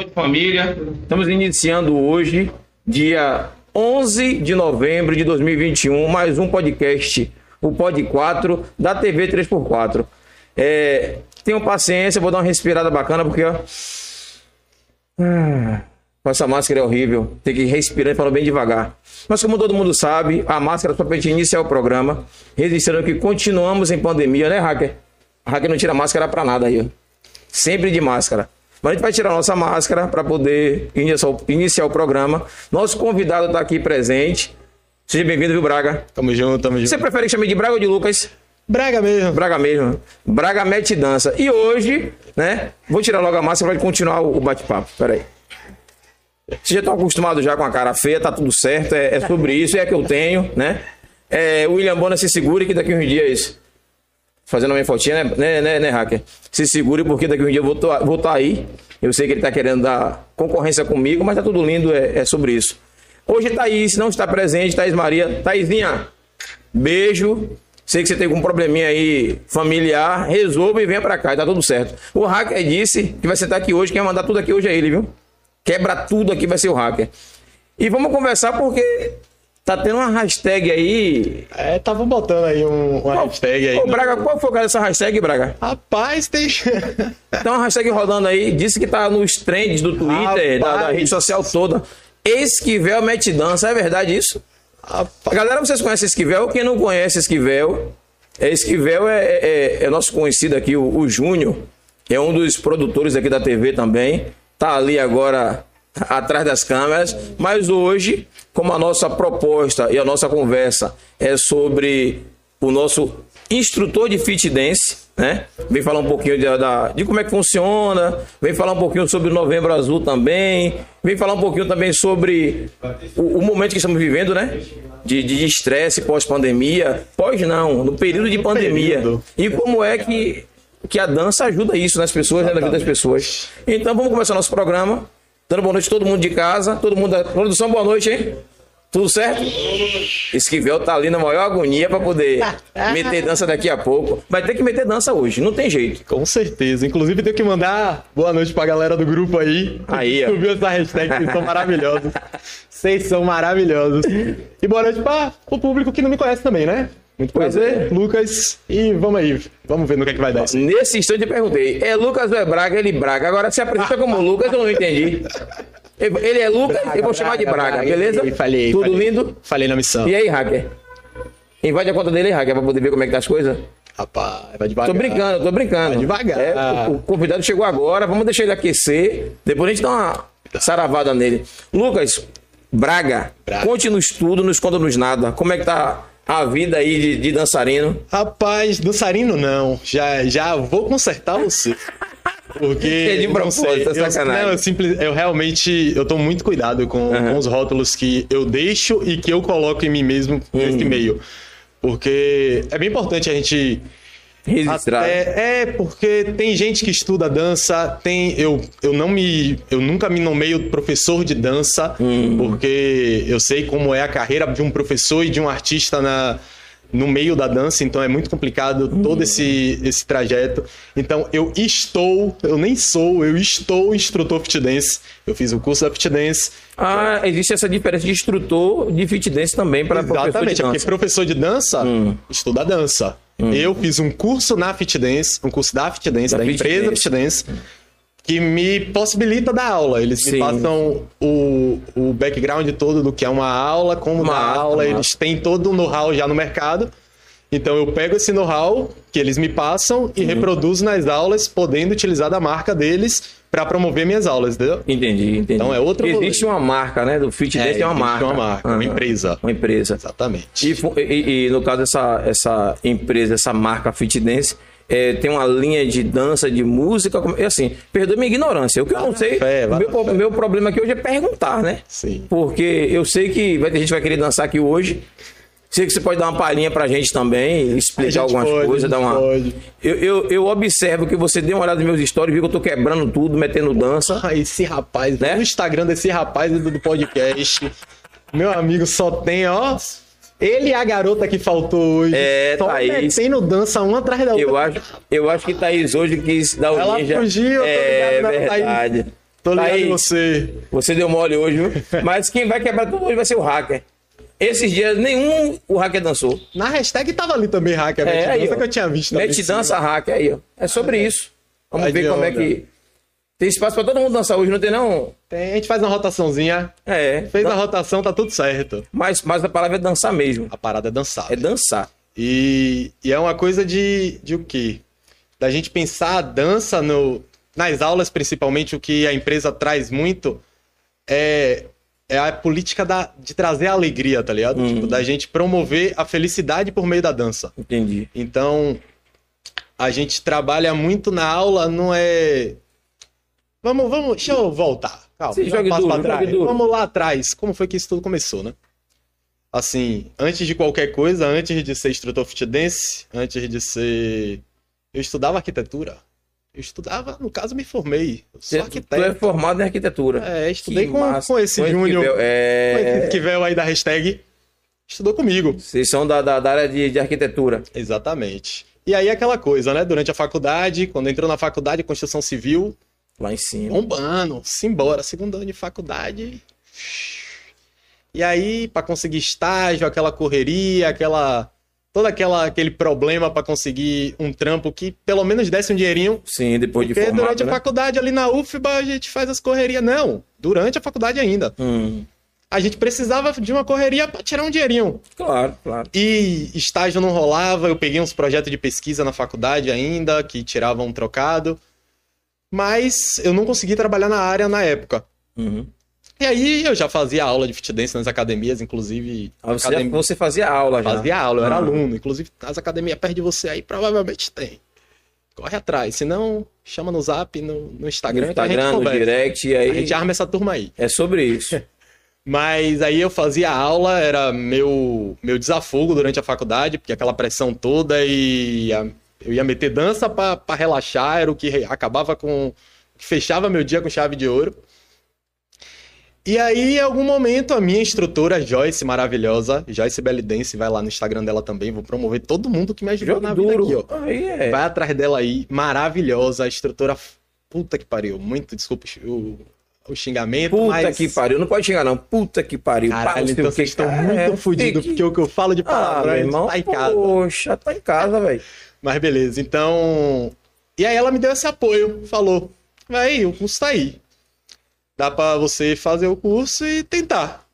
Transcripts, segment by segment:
noite, família. Estamos iniciando hoje, dia 11 de novembro de 2021, mais um podcast, o Pod 4 da TV 3x4. É, tenham paciência, vou dar uma respirada bacana, porque ó, ah, essa máscara é horrível. Tem que ir respirando e falando bem devagar. Mas como todo mundo sabe, a máscara só para iniciar o programa, registrando que continuamos em pandemia, né, Hacker? A Hacker não tira máscara para nada aí. Sempre de máscara. Mas a gente vai tirar nossa máscara para poder iniciar, iniciar, o programa. Nosso convidado está aqui presente. Seja bem-vindo, viu, Braga? Tamo junto, tamo junto. Você prefere que chame de Braga ou de Lucas? Braga mesmo. Braga mesmo. Braga mete dança. E hoje, né? Vou tirar logo a máscara para continuar o bate-papo. Peraí. Vocês já estão acostumados já com a cara feia, tá tudo certo, é, é sobre isso, é que eu tenho, né? É, o William Bona se segure que daqui uns dias, fazendo uma minha fotinha, né, né, né, né, hacker? Se segure porque daqui uns dias eu vou estar tá aí. Eu sei que ele tá querendo dar concorrência comigo, mas tá tudo lindo, é, é sobre isso. Hoje Thaís não está presente, Thaís Maria. Thaísinha, beijo. Sei que você tem algum probleminha aí familiar, resolva e venha para cá, tá tudo certo. O hacker disse que vai sentar aqui hoje, quem vai mandar tudo aqui hoje é ele, viu? Quebra tudo aqui vai ser o hacker. E vamos conversar porque tá tendo uma hashtag aí. É, tava botando aí um, uma qual, hashtag aí. Ô, no... Braga, qual foi o dessa hashtag, Braga? Rapaz, tem. tem uma hashtag rodando aí, disse que tá nos trends do Twitter, da, da, rede social toda. Esquivel mete dança, é verdade isso? Rapaz. Galera, vocês conhecem Esquivel? Quem não conhece Esquivel, é, Esquivel é, é, é nosso conhecido aqui, o, o Júnior. É um dos produtores aqui da TV também está ali agora atrás das câmeras, mas hoje, como a nossa proposta e a nossa conversa é sobre o nosso instrutor de fit dance, né? Vem falar um pouquinho de, de como é que funciona, vem falar um pouquinho sobre o Novembro Azul também, vem falar um pouquinho também sobre o, o momento que estamos vivendo, né? De estresse pós-pandemia, pós não, no período de pandemia. E como é que que a dança ajuda isso nas pessoas, né, na vida das pessoas. Então vamos começar nosso programa. Dando boa noite a todo mundo de casa, todo mundo da produção, boa noite, hein? Tudo certo? Esquivel tá ali na maior agonia para poder meter dança daqui a pouco. Vai ter que meter dança hoje, não tem jeito. Com certeza. Inclusive, tenho que mandar boa noite pra galera do grupo aí. Aí, ó. Subiu essa hashtag, vocês são maravilhosos. Vocês são maravilhosos. E boa noite para o público que não me conhece também, né? Muito prazer, Lucas. E vamos aí, vamos ver no que é que vai dar. Nesse instante eu perguntei, é Lucas ou é Braga? Ele Braga. Agora se apresenta como Lucas, eu não entendi. Ele é Lucas, Braga, eu vou chamar de Braga, Braga beleza? Falei, falei. Tudo falei, lindo? Falei na missão. E aí, hacker? Invade a conta dele, hacker, pra poder ver como é que tá as coisas. Rapaz, vai devagar. Tô brincando, tô brincando. Vai devagar. É, o, o convidado chegou agora, vamos deixar ele aquecer. Depois a gente dá uma saravada nele. Lucas, Braga, Braga. conte no estudo, não esconda-nos nada. Como é que tá a vida aí de, de, dançarino? Rapaz, dançarino não. Já, já vou consertar você. Porque. É de propósito, é sacanagem. Não, eu, simples, eu realmente. Eu tô muito cuidado com, uhum. com, os rótulos que eu deixo e que eu coloco em mim mesmo nesse uhum. meio. Porque é bem importante a gente registrar. É, é, porque tem gente que estuda dança, tem eu, eu não me eu nunca me nomeio professor de dança, hum. porque eu sei como é a carreira de um professor e de um artista na no meio da dança, então é muito complicado todo esse, esse trajeto. Então eu estou, eu nem sou, eu estou instrutor fit dance. Eu fiz o curso da fit dance. Ah, existe essa diferença de instrutor de fit dance também para professor de dança. Porque professor de dança hum. estuda dança. Hum. Eu fiz um curso na Fit Dance, um curso da Fit Dance, da, da Fit empresa Dance. Fit Dance, que me possibilita dar aula. Eles Sim. me passam o, o background todo do que é uma aula, como uma dar aula, eles têm todo o know-how já no mercado. Então eu pego esse know-how que eles me passam e uhum. reproduzo nas aulas, podendo utilizar da marca deles para promover minhas aulas, entendeu? Entendi, entendi. Então é outro Existe uma marca, né? Do Fit é, tem uma marca. uma marca, uhum. uma empresa. Uma empresa. Exatamente. E, e, e, no caso essa essa empresa, essa marca Fit Dance, é, tem uma linha de dança, de música, é assim, perdoe minha ignorância. O que eu não sei, fé, meu, meu problema aqui hoje é perguntar, né? Sim. Porque eu sei que vai ter gente que vai querer dançar aqui hoje, Sei que você pode dar uma palhinha pra gente também, explicar algumas pode, coisas, dar uma. Pode. Eu, eu, eu, observo que você deu uma olhada nos meus stories, viu que eu tô quebrando tudo, metendo dança. Ah, esse rapaz, né? No Instagram desse rapaz do, do podcast, meu amigo só tem, ó. Ele e a garota que faltou hoje. É, só Thaís. metendo dança uma atrás da outra. Eu acho, eu acho que Thaís hoje quis dar o Ela ninja. fugiu, é, ligado, verdade. Thaís. Tô ligado aí, você. Você deu mole hoje, viu? Mas quem vai quebrar tudo hoje vai ser o hacker. Esses dias nenhum o hacker dançou. Na hashtag tava ali também hacker, é, aí, dança que eu tinha visto. Mete dança hacker aí, ó. É sobre é. isso. Vamos aí ver como é que. Tem espaço pra todo mundo dançar hoje, não tem não? Tem, a gente faz uma rotaçãozinha. É. Fez dan... a rotação, tá tudo certo. Mas, mas a palavra é dançar mesmo. A parada é dançar. É dançar. E, e é uma coisa de, de o quê? Da gente pensar a dança no, nas aulas, principalmente, o que a empresa traz muito é é a política da, de trazer a alegria, tá ligado? Uhum. Tipo, da gente promover a felicidade por meio da dança. Entendi. Então, a gente trabalha muito na aula, não é. Vamos, vamos, deixa eu voltar. Calma, Sim, jogue duro, trás. Vamos lá atrás. Como foi que isso tudo começou, né? Assim, antes de qualquer coisa, antes de ser instrutor fit dance, antes de ser. Eu estudava arquitetura. Eu estudava, no caso, me formei. Eu sou arquiteto. Tu é formado em arquitetura. É, estudei com, com esse Júnior. É... Com esse que veio aí da hashtag. Estudou comigo. Vocês são da, da, da área de, de arquitetura. Exatamente. E aí aquela coisa, né? Durante a faculdade, quando entrou na faculdade, construção civil. Lá em cima. Bombando, simbora. Segundo ano de faculdade. E aí, para conseguir estágio, aquela correria, aquela todo aquela, aquele problema para conseguir um trampo que pelo menos desse um dinheirinho. Sim, depois de formado, durante né? a faculdade ali na UFBA a gente faz as correrias. Não, durante a faculdade ainda. Hum. A gente precisava de uma correria para tirar um dinheirinho. Claro, claro. E estágio não rolava, eu peguei uns projetos de pesquisa na faculdade ainda, que tiravam um trocado. Mas eu não consegui trabalhar na área na época. Uhum. E aí eu já fazia aula de fit dance nas academias, inclusive. Ah, você, academia... você fazia aula já? Fazia aula, eu era ah. aluno. Inclusive, as academias perto de você aí provavelmente tem. Corre atrás. Se não, chama no zap, no, no Instagram. No Instagram, no direct. E aí... A gente arma essa turma aí. É sobre isso. Mas aí eu fazia aula, era meu, meu desafogo durante a faculdade, porque aquela pressão toda e a, eu ia meter dança para relaxar, era o que acabava com. que fechava meu dia com chave de ouro. E aí, em algum momento, a minha instrutora, Joyce, maravilhosa, Joyce Bellidense, vai lá no Instagram dela também, vou promover todo mundo que me ajudou Jogo na vida duro. aqui, ó. Aí é. Vai atrás dela aí, maravilhosa, a instrutora, puta que pariu, muito, desculpa o, o xingamento, Puta mas... que pariu, não pode xingar não, puta que pariu. Caralho, então vocês estão muito é, fodidos, porque o que eu falo de palavra ah, irmão, tá em casa. Poxa, tá em casa, velho. Mas beleza, então... E aí ela me deu esse apoio, falou, vai, o curso tá aí dá para você fazer o curso e tentar.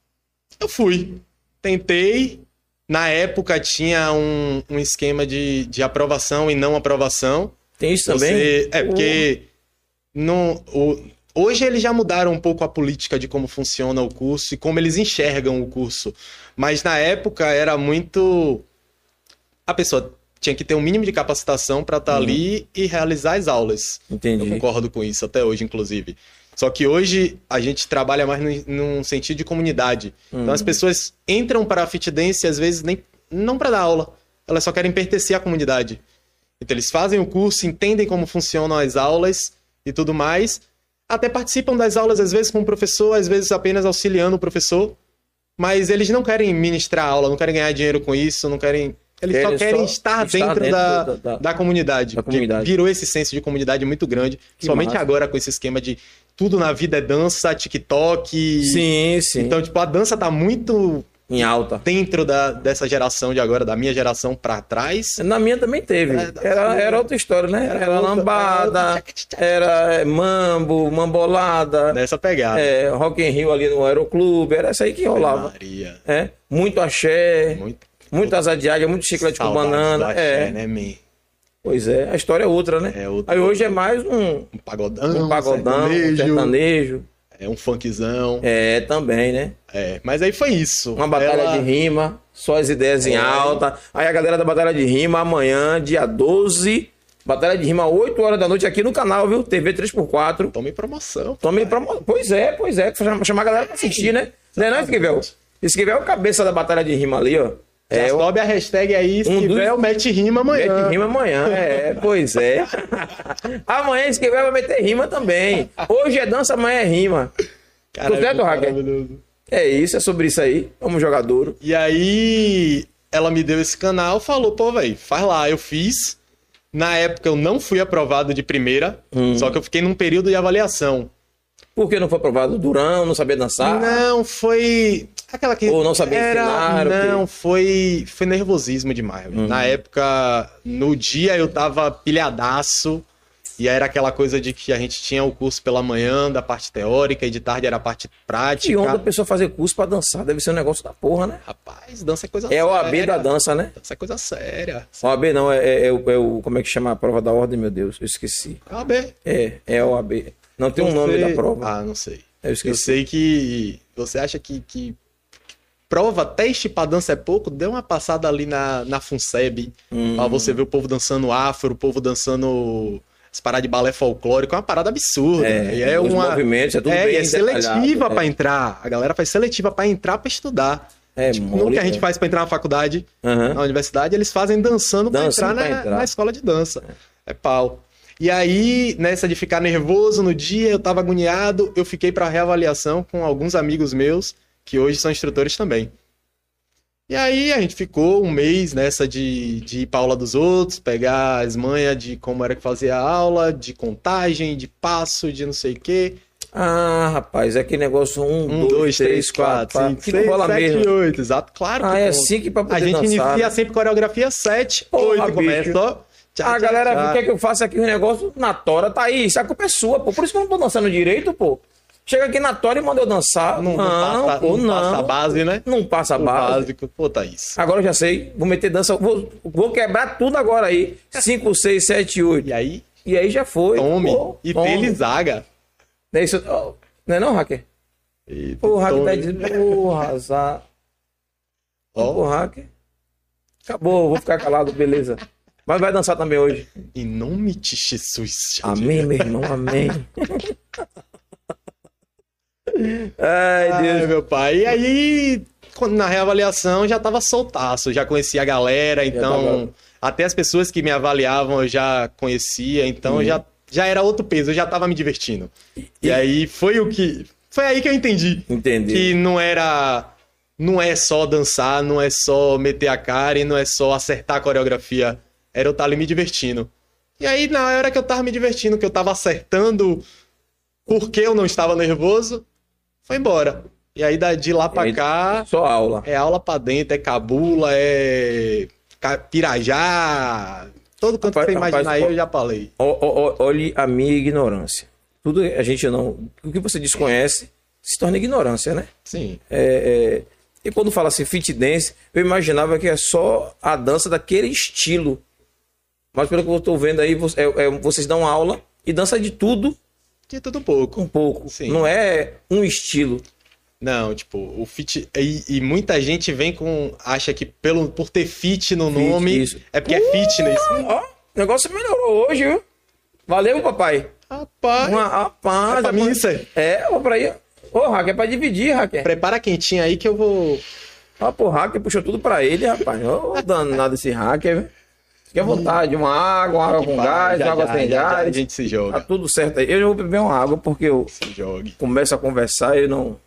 Eu fui. Tentei. Na época tinha um, um esquema de, de aprovação e não aprovação. Tem isso você, também? É, porque no, o, hoje eles já mudaram um pouco a política de como funciona o curso e como eles enxergam o curso. Mas na época era muito. A pessoa tinha que ter um mínimo de capacitação para estar tá uhum. ali e realizar as aulas. Entendi. Eu concordo com isso até hoje, inclusive. Só que hoje a gente trabalha mais num sentido de comunidade. Uhum. Então as uhum. pessoas entram para a fit dance às vezes nem não para dar aula, elas só querem pertencer à comunidade. Então eles fazem o curso, entendem como funcionam as aulas e tudo mais, até participam das aulas às vezes com o professor, às vezes apenas auxiliando o professor, mas eles não querem ministrar aula, não querem ganhar dinheiro com isso, não querem eles, só querem só estar, dentro, dentro da, da, da, da, comunidade. Da comunidade. Virou esse senso de comunidade muito grande. Que somente massa. agora com esse esquema de tudo na vida é dança, TikTok. Sim, sim. Então, tipo, a dança tá muito em alta. Dentro da, dessa geração de agora, da minha geração para trás. Na minha também teve. É, era, era outra história, né? Era, era lambada, era é, mambo, mambolada. Nessa pegada. É, Rock in Rio ali no Aeroclube, era essa aí que rolava. Maria. É, muito axé. Muito. Muitas adiagas, muito chiclete com banana. é, né, man? Pois é, a história é outra, né? É outra. Aí hoje é mais um, um pagodão, um pagodão, sertanejo, um sertanejo. É um funkzão. É, também, né? É, mas aí foi isso. Uma batalha Ela... de rima, só as ideias é. em alta. Aí a galera da Batalha de Rima, amanhã, dia 12, Batalha de Rima, 8 horas da noite aqui no canal, viu? TV 3x4. Tome promoção. Tome promoção. Pois é, pois é. Chamar a galera pra assistir, né? Não é não, Esquivel? Esquivel é o cabeça da Batalha de Rima ali, ó. É, sobe a hashtag aí, se um tiver, dos... mete rima amanhã. Mete rima amanhã, é, pois é. amanhã, se tiver, vai meter rima também. Hoje é dança, amanhã é rima. Caralho, certo, Raquel? É isso, é sobre isso aí. Vamos jogar duro. E aí, ela me deu esse canal, falou, pô, velho, faz lá. Eu fiz. Na época, eu não fui aprovado de primeira, hum. só que eu fiquei num período de avaliação. Por que não foi aprovado? Durão, não sabia dançar? Não, foi. Aquela que. Ou não sabia era... ensinar? o? Não, foi. Foi nervosismo demais. velho. Na época, no dia eu tava pilhadaço. E era aquela coisa de que a gente tinha o curso pela manhã, da parte teórica, e de tarde era a parte prática. Que onda a pessoa fazer curso pra dançar? Deve ser um negócio da porra, né? Rapaz, dança é coisa É séria. o AB da dança, né? Dança é coisa séria. O AB não, é, é- é o, é o- Como é que chama a prova da ordem, meu Deus? Eu esqueci. É o AB. É, é o AB. Não tem um nome da prova. Ah, não sei. Eu Eu esqueci. sei que você acha que, que prova, teste pra dança é pouco, dê uma passada ali na, na FUNSEB Hum. pra você ver o povo dançando afro, o povo dançando as paradas de balé folclórico, é uma parada absurda. É, e é uma, movimentos, é tudo é, bem é seletiva é. entrar. A galera faz seletiva pra entrar pra estudar. É, tipo, mole, no que a gente é. faz pra entrar na faculdade, Aham. na universidade, eles fazem dançando pra Dançando entrar, pra na, entrar. na escola de dança. É pau. E aí, nessa de ficar nervoso no dia, eu tava agoniado, eu fiquei pra reavaliação com alguns amigos meus, que hoje são instrutores também. E aí a gente ficou um mês nessa de, de ir pra aula dos outros, pegar as manhas de como era que fazia a aula, de contagem, de passo, de não sei o quê. Ah, rapaz, é aquele negócio um, Um, dois, três, quatro, cinco, que seis, não rola sete, mesmo. oito. Exato, claro Ah, que é assim que pra poder A gente dançar, inicia né? sempre coreografia 7, Porra, 8 bicho. começa, ó. Tchá, a tchá, galera tchá. quer que eu faça aqui um negócio na tora, tá aí. Isso a culpa é sua, pô. Por isso que eu não tô dançando direito, pô. Chega aqui na tora e manda eu dançar. Não, Não, não, passa, não, não. passa a base, né? Não passa a base. básico. Pô, Thaís. Agora eu já sei. Vou meter dança. Vou, vou quebrar tudo agora aí. 5, 6, 7, 8. E aí, E aí já foi. tome. Pô, e tome. Não é isso? Não é não, hacker? Pô, o hacker tá dizendo. Porra, azar. Ó, Pô, hacker. Acabou, vou ficar calado, beleza. Mas vai dançar também hoje. Em nome de Jesus. Amém, meu irmão, amém. Ai, Ai, Deus. meu pai. E aí, quando- na reavaliação, já tava soltaço. Já conhecia a galera, então... Até as pessoas que me avaliavam eu já conhecia, então já, já era outro peso, eu já tava me divertindo. E, aí foi o que... Foi aí que eu entendi. Entendi. que não era não é só dançar, não é só meter a cara e não é só acertar a coreografia, era eu estar ali me divertindo. E aí na hora que eu tava me divertindo, que eu tava acertando porque eu não estava nervoso, foi embora. E aí de lá pra aí- cá Só aula. é aula pra dentro, é cabula, é pirajá, todo canto Rapaz, que você imaginar rapaz, aí eu já falei. Olhe a minha ignorância. Tudo a gente não. O que você desconhece se torna ignorância, né? Sim. É, é, e quando fala assim fit dance, eu imaginava que é só a dança daquele estilo. Mas pelo que eu estou vendo aí, é- é- vocês dão aula e dança de tudo De tudo um pouco. um pouco. Sim. Não é um estilo. Não, tipo, o fit. E, e muita gente vem com. acha que pelo, por ter fit no Fit, nome isso. é porque é fitness. Ó, o negócio melhorou hoje, viu? Valeu, papai. Rapaz. Uma, rapaz, É pra mim isso aí. É, ó, pra aí. Ô, hacker, é pra dividir, hacker. Prepara quentinha aí que eu vou. Ó, pô, hacker puxou tudo pra ele, rapaz. Ô, danado esse hacker, viu? Fique à vontade, uma água, uma água com gás, Já, uma água já, sem já, já, gás. a gente se Tá joga. tudo certo aí. Eu já vou beber uma água porque eu Se jogue. começo a conversar e não.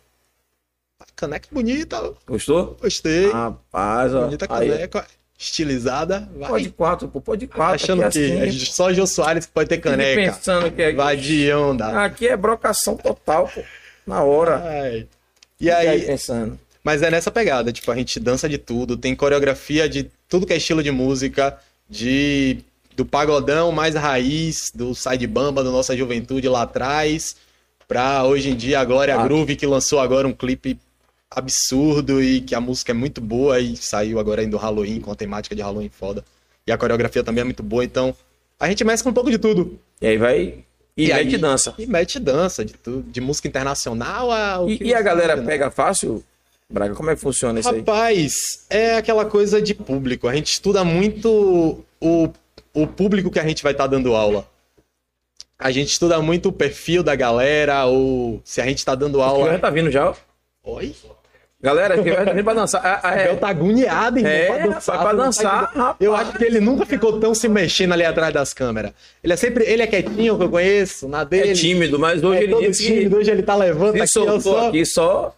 Caneca bonita. Gostou? Gostei. Rapaz, ó. bonita Aí, caneca. Estilizada. Vai. pode quatro, pô, pode quatro. Achando aqui que é é assim. só Jô Soares que pode ter caneca. pensando que é... Vai de onda. aqui é brocação total, pô. Na hora. Ai. E Fica aí, pensando. Mas é nessa pegada, tipo, a gente dança de tudo, tem coreografia de tudo que é estilo de música, de do pagodão mais raiz, do side bamba da nossa juventude lá atrás, pra hoje em dia a Glória Ah. Groove que lançou agora um clipe absurdo e que a música é muito boa e saiu agora ainda do Halloween com a temática de Halloween foda. E a coreografia também é muito boa, então a gente com um pouco de tudo. E aí vai. E, E mete aí- dança. E mete dança, de tudo, de música internacional a E, e a galera pega fácil? Braga, como é que funciona isso aí? Rapaz, é aquela coisa de público. A gente estuda muito o, o público que a gente vai estar dando aula. A gente estuda muito o perfil da galera, ou se a gente tá dando O já aula. tá vindo já. ó. Oi? Galera, que vai tá vindo pra dançar. Ah, ah, O é. Bel tá agoniado, irmão, É, pra dançar. pra tá dançar, rapaz. Eu acho que ele nunca ficou tão se mexendo ali atrás das câmeras. Ele é sempre. Ele é quietinho, que eu conheço, na dele. É tímido, mas hoje é ele todo disse tímido, que hoje ele tá levando se aqui, soltou só. aqui só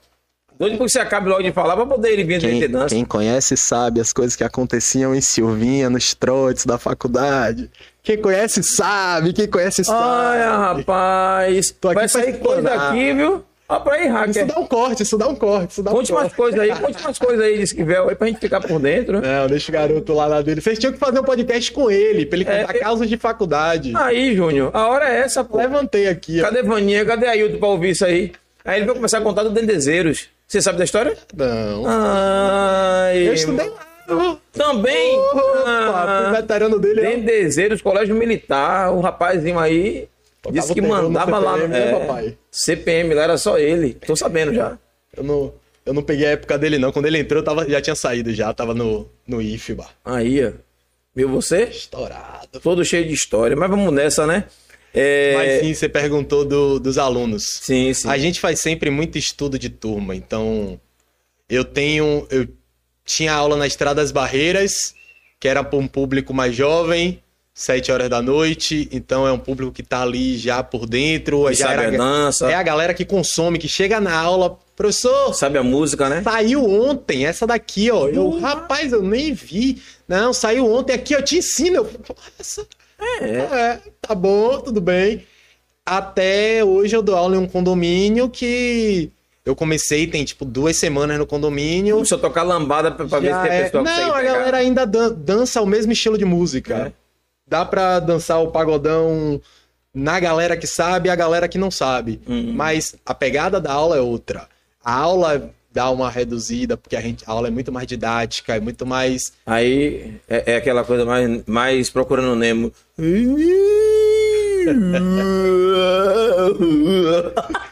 Doido porque você acabe logo de falar pra poder ele vir quem, ter dança. Quem conhece sabe as coisas que aconteciam em Silvinha, nos trotes da faculdade. Quem conhece sabe, quem conhece sabe. Ai, rapaz. Vai sair coisa daqui, viu? Ó, pra aí, hacker. Isso dá um corte, isso dá um corte. Isso dá conte um mais coisas aí, conte mais coisas aí de Esquivel aí pra gente ficar por dentro. Não, deixa o garoto lá na dele. Vocês tinham que fazer um podcast com ele, pra ele é, contar é... causas de faculdade. Aí, Júnior, a hora é essa, pô. Levantei aqui, ó. Cadê Vaninha? Cadê Ailton pra ouvir isso aí? Aí ele vai começar a contar do Dendezeiros. Você sabe da história? Não. Ai, eu estudei lá. Também. ah, o veterano dele é. Dendezeiros, colégio militar, o rapazinho aí Tocava disse que mandava CPM, lá no né, papai? CPM, lá era só ele. Tô sabendo já. Eu não, eu não peguei a época dele, não. Quando ele entrou, eu tava, já tinha saído já, tava no, no IFBA. Aí, ó. Viu você? Estourado. Todo cheio de história. Mas vamos nessa, né? É... Mas sim, você perguntou do, dos alunos. Sim, sim. A gente faz sempre muito estudo de turma, então eu tenho. Eu tinha aula na Estrada das Barreiras, que era para um público mais jovem, sete horas da noite, então é um público que tá ali já por dentro. Que já era, a dança. É a galera que consome, que chega na aula, professor. Sabe a música, né? Saiu ontem, essa daqui, ó. Eu, rapaz, eu nem vi. Não, saiu ontem aqui, eu te ensino. Eu, essa é. é, tá bom, tudo bem. Até hoje eu dou aula em um condomínio que eu comecei, tem tipo duas semanas no condomínio. Começou a tocar lambada pra, pra ver se tem é... pessoa Não, a galera ainda dan dança o mesmo estilo de música. É. Dá pra dançar o pagodão na galera que sabe e a galera que não sabe. Uhum. Mas a pegada da aula é outra. A aula dá uma reduzida, porque a, gente, a aula é muito mais didática, é muito mais. Aí é, é aquela coisa mais, mais procurando Nemo.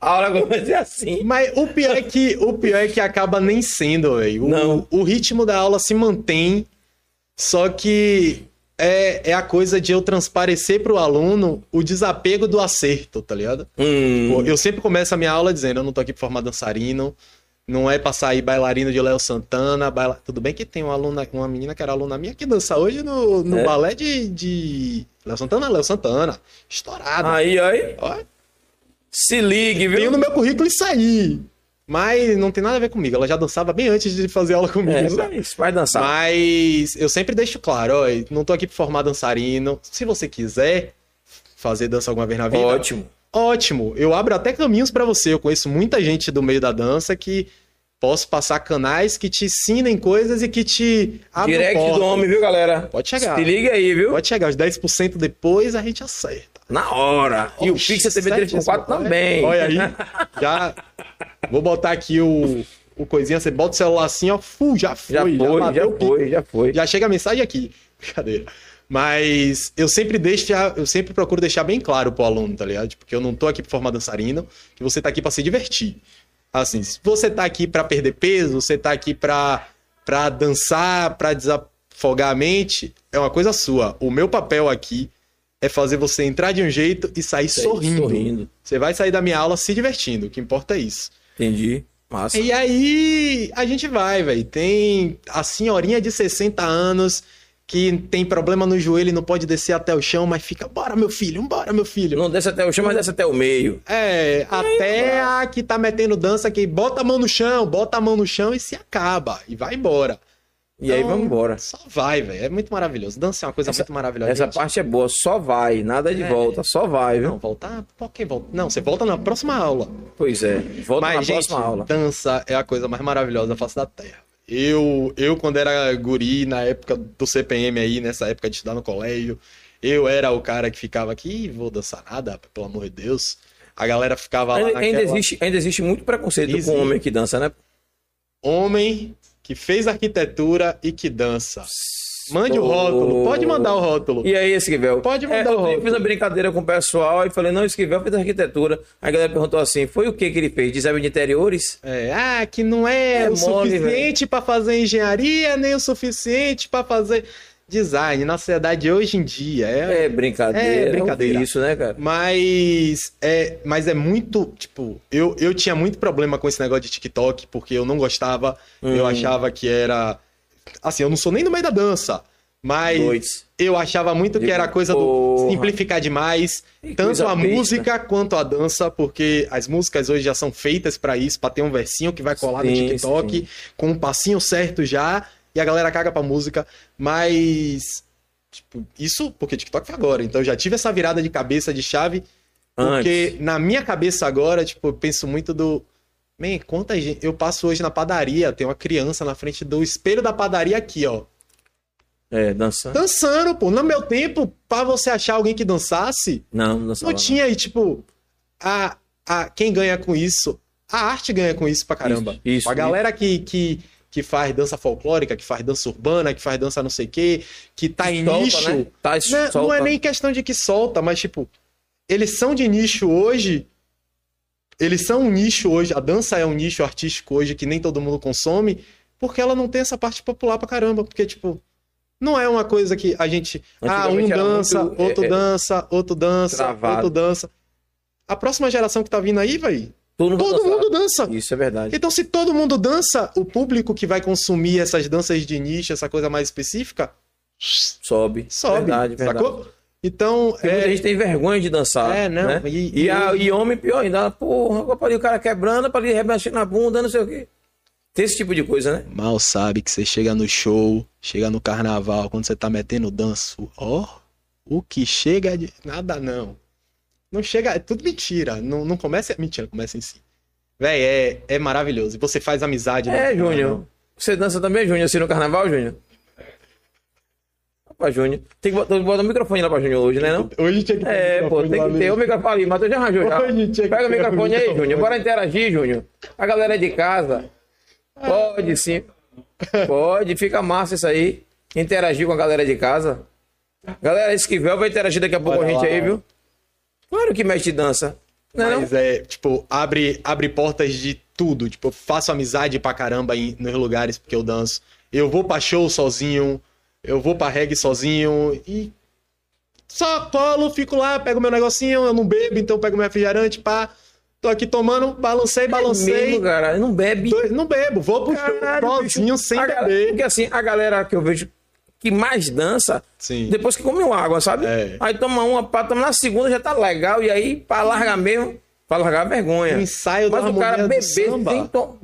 A aula ser assim. Mas o pior é que, o pior é que acaba nem sendo, velho. O, o ritmo da aula se mantém, só que é, é a coisa de eu transparecer para o aluno o desapego do acerto, tá ligado? Hum. Eu sempre começo a minha aula dizendo: eu não tô aqui para formar dançarino, não é pra sair bailarino de Léo Santana. Baila... Tudo bem que tem uma aluna, uma menina que era aluna minha que dança hoje no, no é. balé de, de. Léo Santana, Léo Santana. Estourado. Aí, aí. Se ligue, viu? Tenho no meu currículo isso aí. Mas não tem nada a ver comigo. Ela já dançava bem antes de fazer aula comigo. É, mas vai dançar. Mas eu sempre deixo claro, ó, não tô aqui pra formar dançarino. Se você quiser fazer dança alguma vez na vida. Ótimo. Ótimo. Eu abro até caminhos para você. Eu conheço muita gente do meio da dança que posso passar canais que te ensinem coisas e que te abrem Direct do homem, viu, galera? Pode chegar. Se liga aí, viu? Pode chegar. Os 10% depois a gente acerta. Na hora. E o Pix TV 3x4 também. Olha aí. Já vou botar aqui o, o coisinha. Você bota o celular assim, ó. Fu, já foi. Já foi, já, já foi, já foi. Já chega a mensagem aqui. Brincadeira. Mas eu sempre deixo, eu sempre procuro deixar bem claro pro aluno, tá ligado? Porque eu não tô aqui pra formar dançarino, que você tá aqui para se divertir. Assim, se você tá aqui para perder peso, você tá aqui pra, pra dançar, pra desafogar a mente, é uma coisa sua. O meu papel aqui é fazer você entrar de um jeito e sair sorrindo. sorrindo. Você vai sair da minha aula se divertindo, o que importa é isso. Entendi. Massa. E aí a gente vai, velho. Tem a senhorinha de 60 anos que tem problema no joelho e não pode descer até o chão, mas fica, bora meu filho, bora meu filho. Não desce até o chão, mas desce até o meio. É, até a que tá metendo dança que bota a mão no chão, bota a mão no chão e se acaba. E vai embora. E então, aí vamos embora. Só vai, velho. É muito maravilhoso. Dança é uma coisa essa, muito maravilhosa. Essa gente. parte é boa, só vai, nada de é. volta, só vai, viu? Não, voltar, por que volta? Não, você volta na próxima aula. Pois é, volta Mas, na gente, próxima aula. Dança é a coisa mais maravilhosa da face da Terra. Eu, eu, quando era guri, na época do CPM aí, nessa época de estudar no colégio, eu era o cara que ficava aqui, vou dançar nada, pelo amor de Deus. A galera ficava ainda, lá naquela... ainda, existe, ainda existe muito preconceito Existe. com homem que dança, né? Homem que fez arquitetura e que dança. Mande o rótulo, pode mandar o rótulo. E aí, Esquivel? Pode mandar é, o rótulo. Eu fiz uma brincadeira com o pessoal e falei, não, Esquivel fez arquitetura. Aí a galera perguntou assim, foi o que que ele fez? Design de interiores? É, ah, que não é, é o mole, suficiente para fazer engenharia, nem o suficiente para fazer design na sociedade hoje em dia. É, é brincadeira. É brincadeira. isso, né, cara? Mas é, mas é muito, tipo, eu, eu tinha muito problema com esse negócio de TikTok, porque eu não gostava, hum. eu achava que era. Assim, eu não sou nem no meio da dança. Mas Doides. eu achava muito que era coisa do simplificar demais, tanto a música quanto a dança, porque as músicas hoje já são feitas para isso, para ter um versinho que vai colar sim, no TikTok, sim. com um passinho certo já, e a galera caga pra música, mas tipo, isso porque TikTok foi agora, então eu já tive essa virada de cabeça de chave, porque Antes. na minha cabeça agora, tipo, eu penso muito do Man, quanta gente. Eu passo hoje na padaria, tem uma criança na frente do espelho da padaria aqui, ó. É, dançando. Dançando, pô. No meu tempo, pra você achar alguém que dançasse. Não, não Não tinha, e tipo. A, a, quem ganha com isso? A arte ganha com isso pra caramba. Isso, isso A galera isso. que, que, que faz dança folclórica, que faz dança urbana, que faz dança não sei o quê, que tá em solta, nicho. Né? Tá, não, é, não é nem questão de que solta, mas tipo. Eles são de nicho hoje. Eles são um nicho hoje. A dança é um nicho artístico hoje que nem todo mundo consome. Porque ela não tem essa parte popular pra caramba. Porque, tipo não é uma coisa que a gente. Ah, um dança, muito, outro é, é, dança, outro dança, travado. outro dança. A próxima geração que tá vindo aí, vai. Todo, todo mundo dança. Isso é verdade. Então, se todo mundo dança, o público que vai consumir essas danças de nicho, essa coisa mais específica, sobe. Sobe. Verdade, verdade. Sacou? Então. É... A gente tem vergonha de dançar. É, não. Né? E, e, e, a, e homem pior ainda. Porra, o cara quebrando, para ele remexer na bunda, não sei o quê. Tem esse tipo de coisa, né? Mal sabe que você chega no show, chega no carnaval, quando você tá metendo danço, ó, o que chega de. Nada não. Não chega. É tudo mentira. Não, não começa. Mentira, começa em si. Véi, é, é maravilhoso. E você faz amizade. É, Júnior. Você dança também, Júnior, assim no carnaval, Júnior? Pra Júnior. Tem que botar, botar o microfone lá pra Júnior hoje, né? Não? Hoje tinha que ter. É, pô, tem que ter o microfone ali. Matheus já arranjou já. Pega o microfone aí, Júnior. Bora interagir, Júnior. A galera de casa. Pode sim. Pode, fica massa isso aí. Interagir com a galera de casa. Galera, Esquivel vai interagir daqui a pouco com a gente lá. aí, viu? Claro que mexe dança. Não Mas é, é, tipo, abre, abre portas de tudo. Tipo, eu faço amizade pra caramba em, nos lugares porque eu danço. Eu vou pra show sozinho, eu vou pra reggae sozinho e só colo, fico lá, pego meu negocinho, eu não bebo, então pego meu refrigerante, pá. Tô aqui tomando, balancei, balancei. É mesmo, cara, não bebe. Tô, não bebo, vou pro Caralho, show sozinho, sem a beber. Porque assim, a galera que eu vejo que mais dança, Sim. depois que come água, sabe? É. Aí toma uma, pá, toma na segunda já tá legal, e aí pra largar mesmo, pra largar a vergonha. O ensaio Mas da o cara beber, sem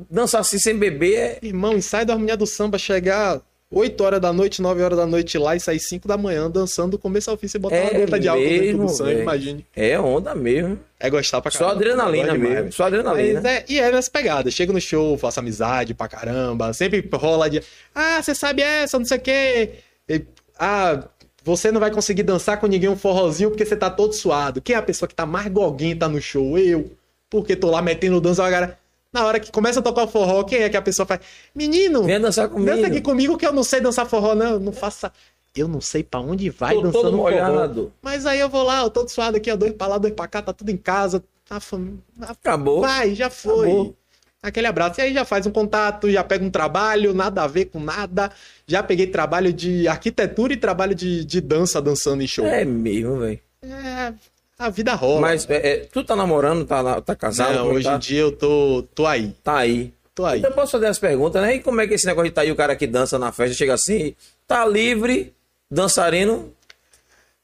dançar assim sem beber é... Irmão, ensaio da harmonia do samba chegar 8 horas da noite, 9 horas da noite lá e sair 5 da manhã dançando do começo ao fim. Você botar é uma gota de álcool dentro do sangue, imagine. É onda mesmo. É gostar pra caramba. Só adrenalina mesmo. Só adrenalina. É, e é nessa pegada. Chego no show, faço amizade pra caramba. Sempre rola de. Ah, você sabe essa, não sei o quê. E, ah, você não vai conseguir dançar com ninguém um forrozinho porque você tá todo suado. Quem é a pessoa que tá mais goguenta no show? Eu. Porque tô lá metendo dança, a galera. Na hora que começa a tocar o forró, quem é que a pessoa faz? Menino, vem dançar comigo. Dança aqui comigo que eu não sei dançar forró, não. Não faça. Eu não sei para onde vai tô dançando todo molhado. forró. Mas aí eu vou lá, eu tô suado aqui, ó, dois pra lá, dois pra cá, tá tudo em casa. Tá fam... Acabou. Vai, já foi. Acabou. Aquele abraço. E aí já faz um contato, já pega um trabalho, nada a ver com nada. Já peguei trabalho de arquitetura e trabalho de, de dança, dançando em show. É mesmo, velho. É, a vida rola. Mas é, é, tu tá namorando, tá, tá casado? Não, hoje tá? em dia eu tô, tô aí. Tá aí. Tô aí. Então eu posso fazer as perguntas, né? E como é que esse negócio de tá aí o cara que dança na festa chega assim, tá livre, dançarino?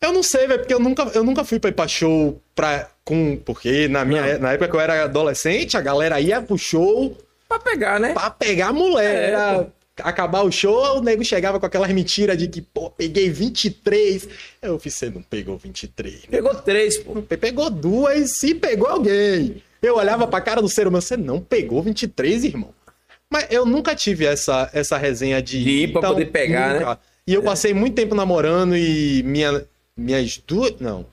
Eu não sei, velho, porque eu nunca, eu nunca fui pra ir pra show pra, com. Porque na, minha, na época que eu era adolescente, a galera ia pro show. Pra pegar, né? Pra pegar mulher. É, era, acabar o show, o nego chegava com aquelas mentiras de que, pô, peguei 23. Eu fiz, você não pegou 23. Né? Pegou três, pô. Pegou duas e pegou alguém. Eu olhava pra cara do ser humano, você não pegou 23, irmão. Mas eu nunca tive essa, essa resenha de. De ir pra então, poder pegar, nunca. né? E eu é. passei muito tempo namorando e minha, minhas duas. Não.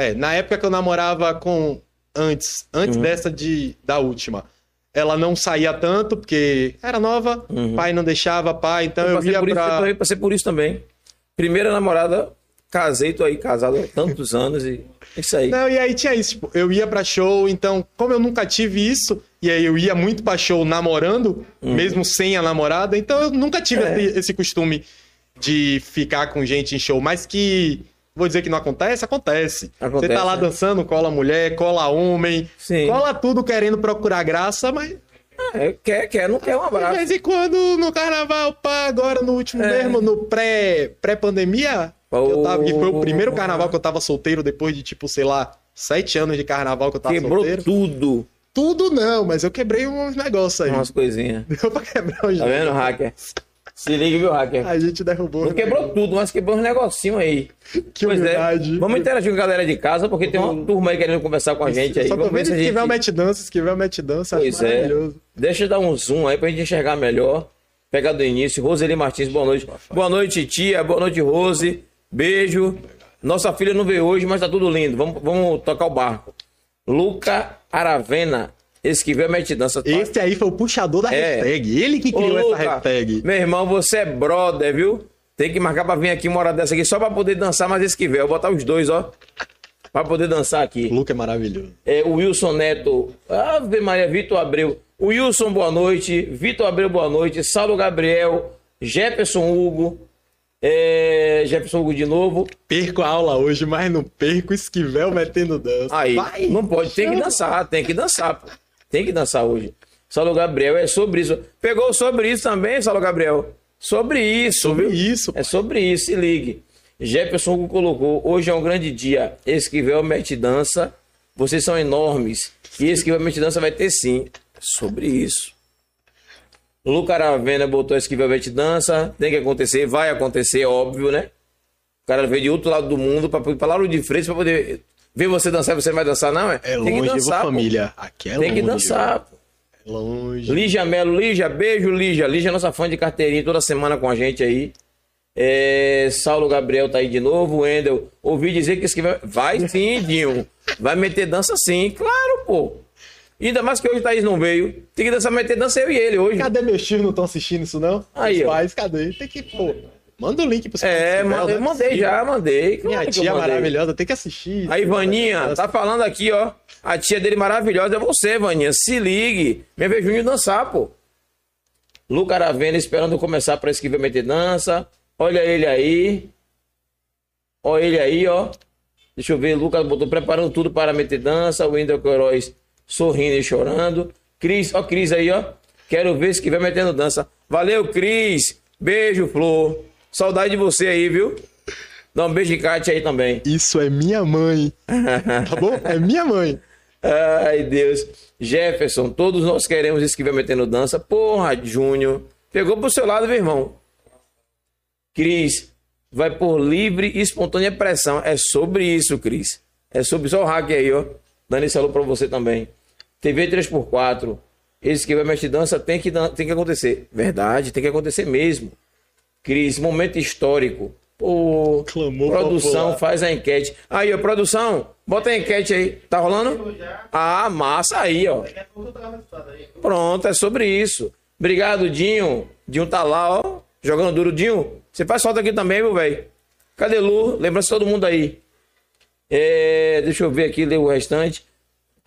É, na época que eu namorava com. Antes, antes uhum. dessa de, da última ela não saía tanto, porque era nova, uhum. pai não deixava, pai, então eu, eu ia pra... Isso, passei por isso também. Primeira namorada, casei, tô aí casado há tantos anos e é isso aí. Não, e aí tinha isso, tipo, eu ia pra show, então, como eu nunca tive isso, e aí eu ia muito pra show namorando, uhum. mesmo sem a namorada, então eu nunca tive é. esse, esse costume de ficar com gente em show, mas que Vou dizer que não acontece? Acontece. acontece Você tá lá né? dançando, cola mulher, cola homem, Sim. cola tudo querendo procurar graça, mas. É, quer, quer, não quer um abraço. De vez em quando, no carnaval, pá, agora no último é. mesmo, no pré, pré-pandemia, oh. que foi o primeiro carnaval que eu tava solteiro depois de, tipo, sei lá, sete anos de carnaval que eu tava Quebrou solteiro. tudo. Tudo não, mas eu quebrei uns negócios aí. Umas coisinhas. Deu pra quebrar uns Tá vendo, hacker? Se liga, viu, hacker? A gente derrubou. Não quebrou tudo, mas quebrou uns negocinhos aí. Que pois humildade. É. Vamos interagir com a galera de casa, porque tem uma turma aí querendo conversar com a gente aí. Só tô vendo se gente... tiver o match dance, se tiver o match dance, pois é. Deixa eu dar um zoom aí pra gente enxergar melhor. Pegar do início. Roseli Martins, boa noite. Boa noite, tia. Boa noite, Rose. Beijo. Nossa filha não veio hoje, mas tá tudo lindo. Vamos, vamos tocar o barco. Luca Aravena. Esse que veio a mete dança. Esse aí foi o puxador da é. hashtag. Ele que criou Ô, Luca, essa hashtag. Meu irmão, você é brother, viu? Tem que marcar pra vir aqui uma hora dessa aqui só pra poder dançar mais esse que veio. Eu vou botar os dois, ó. Pra poder dançar aqui. O Luca é maravilhoso. É, o Wilson Neto. Ave Maria, Vitor Abreu. O Wilson, boa noite. Vitor Abreu, boa noite. Saulo Gabriel. Jefferson Hugo. É, Jefferson Hugo de novo. Perco a aula hoje, mas não perco Esquivel metendo dança. Aí, Vai, não pode, tem que dançar, tem que dançar, pô. Tem que dançar hoje. Saulo Gabriel é sobre isso. Pegou sobre isso também, Saulo Gabriel? Sobre isso, sobre viu? isso. É sobre isso, se ligue. Jefferson colocou, hoje é um grande dia. Esquivel mete dança. Vocês são enormes. E Esquivel mete dança vai ter sim. É sobre isso. Luca Aravena botou Esquivel mete dança. Tem que acontecer, vai acontecer, óbvio, né? O cara veio de outro lado do mundo para ir para lá de frente para poder ver você dançar você vai dançar, não? É, é longe, Tem que dançar, família. Aqui é Tem longe. que dançar, pô. É longe. Lígia Melo, Lígia, beijo, Lígia. Lígia é nossa fã de carteirinha toda semana com a gente aí. É, Saulo Gabriel tá aí de novo. Wendel, ouvi dizer que esse vai. Vai sim, Dinho. Vai meter dança sim. Claro, pô. Ainda mais que hoje o Thaís não veio. Tem que dançar, meter dança eu e ele hoje. Cadê meus tios não estão assistindo isso, não? Aí, Os pais, cadê? Tem que, pô. Manda o link pro É, mandei, eu mandei já, mandei. Minha tia maravilhosa, tem que assistir. Aí, Vaninha, tá falando aqui, ó. A tia dele maravilhosa é você, Vaninha. Se ligue. Me ver Júnior dançar, pô. Luca Aravena esperando começar para esquivar meter dança. Olha ele aí. Olha ele aí, ó. Deixa eu ver, Lucas botou preparando tudo para meter dança. O Wendel Queiroz sorrindo e chorando. Cris, ó, Cris aí, ó. Quero ver se estiver metendo dança. Valeu, Cris. Beijo, Flor. Saudade de você aí, viu? Dá um beijo de Kátia aí também. Isso é minha mãe. tá bom? É minha mãe. Ai, Deus. Jefferson, todos nós queremos isso que vai metendo dança. Porra, Júnior. Pegou pro seu lado, meu irmão. Cris, vai por livre e espontânea pressão. É sobre isso, Cris. É sobre só o hack aí, ó. Dando esse alô pra você também. TV 3x4. Esse que vai mexer dança tem que, tem que acontecer. Verdade, tem que acontecer mesmo. Cris, momento histórico. Pô, Clamou produção, popular. faz a enquete. Aí, ó, produção, bota a enquete aí. Tá rolando? Ah, massa aí, ó. Pronto, é sobre isso. Obrigado, Dinho. Dinho tá lá, ó, jogando duro. Dinho, você faz falta aqui também, meu velho. Cadê Lu? Lembra-se todo mundo aí. É, deixa eu ver aqui, ler o restante.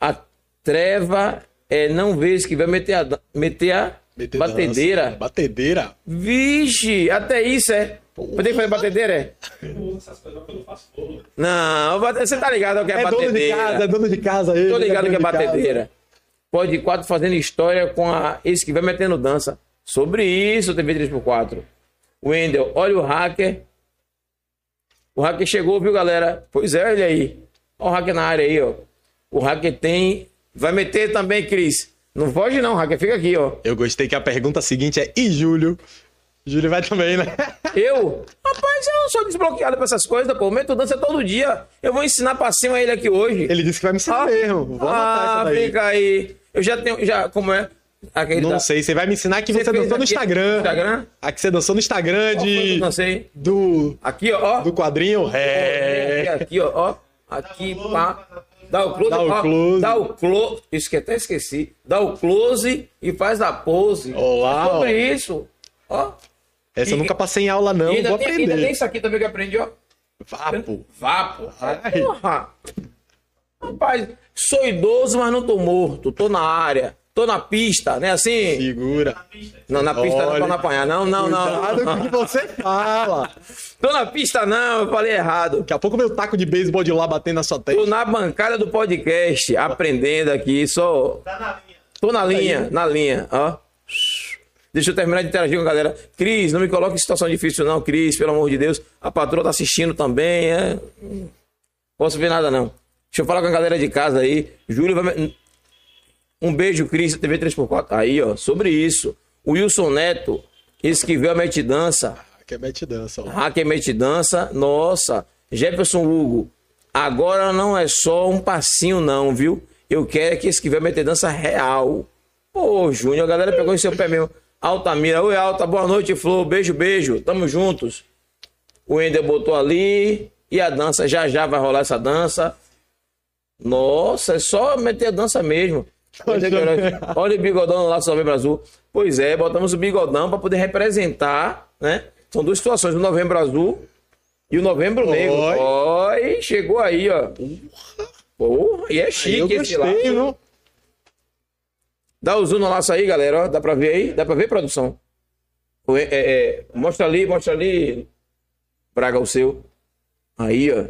A treva é não vês que vai meter a, meter a Meter batedeira. Dança. Batedeira. Vixe, até isso é. Pode que fazer batedeira, é? Não, você tá ligado ao que é, é batedeira. Dono de casa, é dono de casa aí. Tô ligado é que é batedeira. Pode quatro fazendo história com a, esse que vai metendo dança. Sobre isso, TV 3x4. Wendel, olha o hacker. O hacker chegou, viu, galera? Pois é, ele aí. Olha o hacker na área aí, ó. O hacker tem. Vai meter também, Cris. Não foge não, Hacker, fica aqui, ó. Eu gostei que a pergunta seguinte é: e Júlio? Júlio vai também, né? Eu? Rapaz, eu não sou desbloqueado pra essas coisas, pô. Meto dança todo dia. Eu vou ensinar passinho a ele aqui hoje. Ele disse que vai me ensinar ah, mesmo. Vou ah, fica aí. Eu já tenho, já, como é? Aquele não da... sei, você vai me ensinar que você, você dançou no Instagram. Instagram? Aqui você dançou no Instagram de. Não sei. Do. Aqui, ó. Do quadrinho. É. Aqui, ó. Aqui, pá. Dá o close. Dá o close. Dá o close. Isso que até esqueci. Dá o close e faz a pose. Olá. Sobre isso. Ó. Essa e, eu nunca passei em aula, não. Ainda Vou tem, aprender. Ainda tem isso aqui também que aprendi, ó. Vapo. Vapo. Porra. Rapaz, sou idoso, mas não tô morto. Tô na área. Tô na pista, né? Assim. Segura. Não, na pista Olha, não pra não apanhar. Não, não, não. Cuidado com o que você fala. Tô na pista, não, eu falei errado. Daqui a pouco meu taco de beisebol de lá batendo na sua testa. Tô na bancada do podcast, aprendendo aqui, só. Tá na linha. Tô na linha, na linha, ó. Deixa eu terminar de interagir com a galera. Cris, não me coloque em situação difícil, não, Cris, pelo amor de Deus. A patroa tá assistindo também. É... Posso ver nada, não. Deixa eu falar com a galera de casa aí. Júlio vai. Um beijo, Cris, TV 3x4. Aí, ó, sobre isso. O Wilson Neto, esse que veio a Mete Dança. Hacker Mete Dança. Ó. Hacker Mete Dança, nossa. Jefferson Hugo, agora não é só um passinho, não, viu? Eu quero que esse que veio a Mete Dança real. Pô, Júnior, a galera pegou em seu pé mesmo. Altamira, oi Alta, boa noite, Flor, beijo, beijo, tamo juntos. O Ender botou ali e a dança, já já vai rolar essa dança. Nossa, é só meter a dança mesmo. Olha o bigodão lá do Novembro Azul. Pois é, botamos o bigodão para poder representar, né? São duas situações, o Novembro Azul e o Novembro Negro. Oi, chegou aí, ó. Porra, e é chique esse lá. Viu? Dá o zoom no laço aí, galera. Ó. Dá pra ver aí? Dá pra ver, produção? É, é, é, mostra ali, mostra ali. Braga o seu. Aí, ó.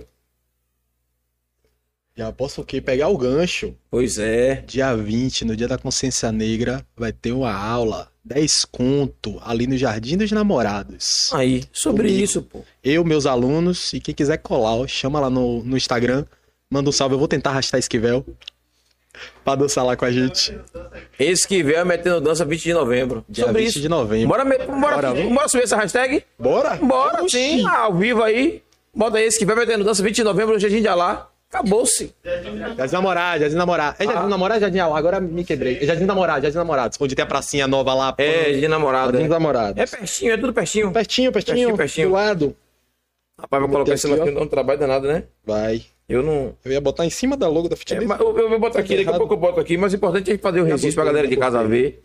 Já posso o quê? Pegar o gancho. Pois é. Dia 20, no dia da consciência negra, vai ter uma aula. 10 conto ali no Jardim dos Namorados. Aí, sobre Comigo. isso, pô. Eu, meus alunos, e quem quiser colar, ó, chama lá no, no Instagram. Manda um salve, eu vou tentar arrastar Esquivel pra dançar lá com a gente. Esquivel é metendo dança 20 de novembro. Dia Sobre 20 isso. de novembro. Bora, bora, bora, bora subir essa hashtag? Bora? Bora, Oxi. sim. Ah, ao vivo aí. Bota aí, Esquivel metendo dança 20 de novembro no Jardim de Alá. Acabou-se. Jardim Namorado, Jardim Namorado. É Jardim ah. Namorado Jardim Alá? Agora me quebrei. É Jardim Namorado, Jardim Namorado. Onde tem a pracinha nova lá. É, Jardim Namorado. Jardim é. Namorado. É pertinho, é tudo pertinho. Pertinho, pertinho. Pertinho, pertinho. Do lado. Rapaz, vou colocar esse aqui no trabalho danado, né? Vai. Eu não. Eu ia botar em cima da logo da Fitness. É, eu, eu vou botar aqui, daqui a pouco eu boto aqui, mas o importante é fazer o registro pra galera de casa ver.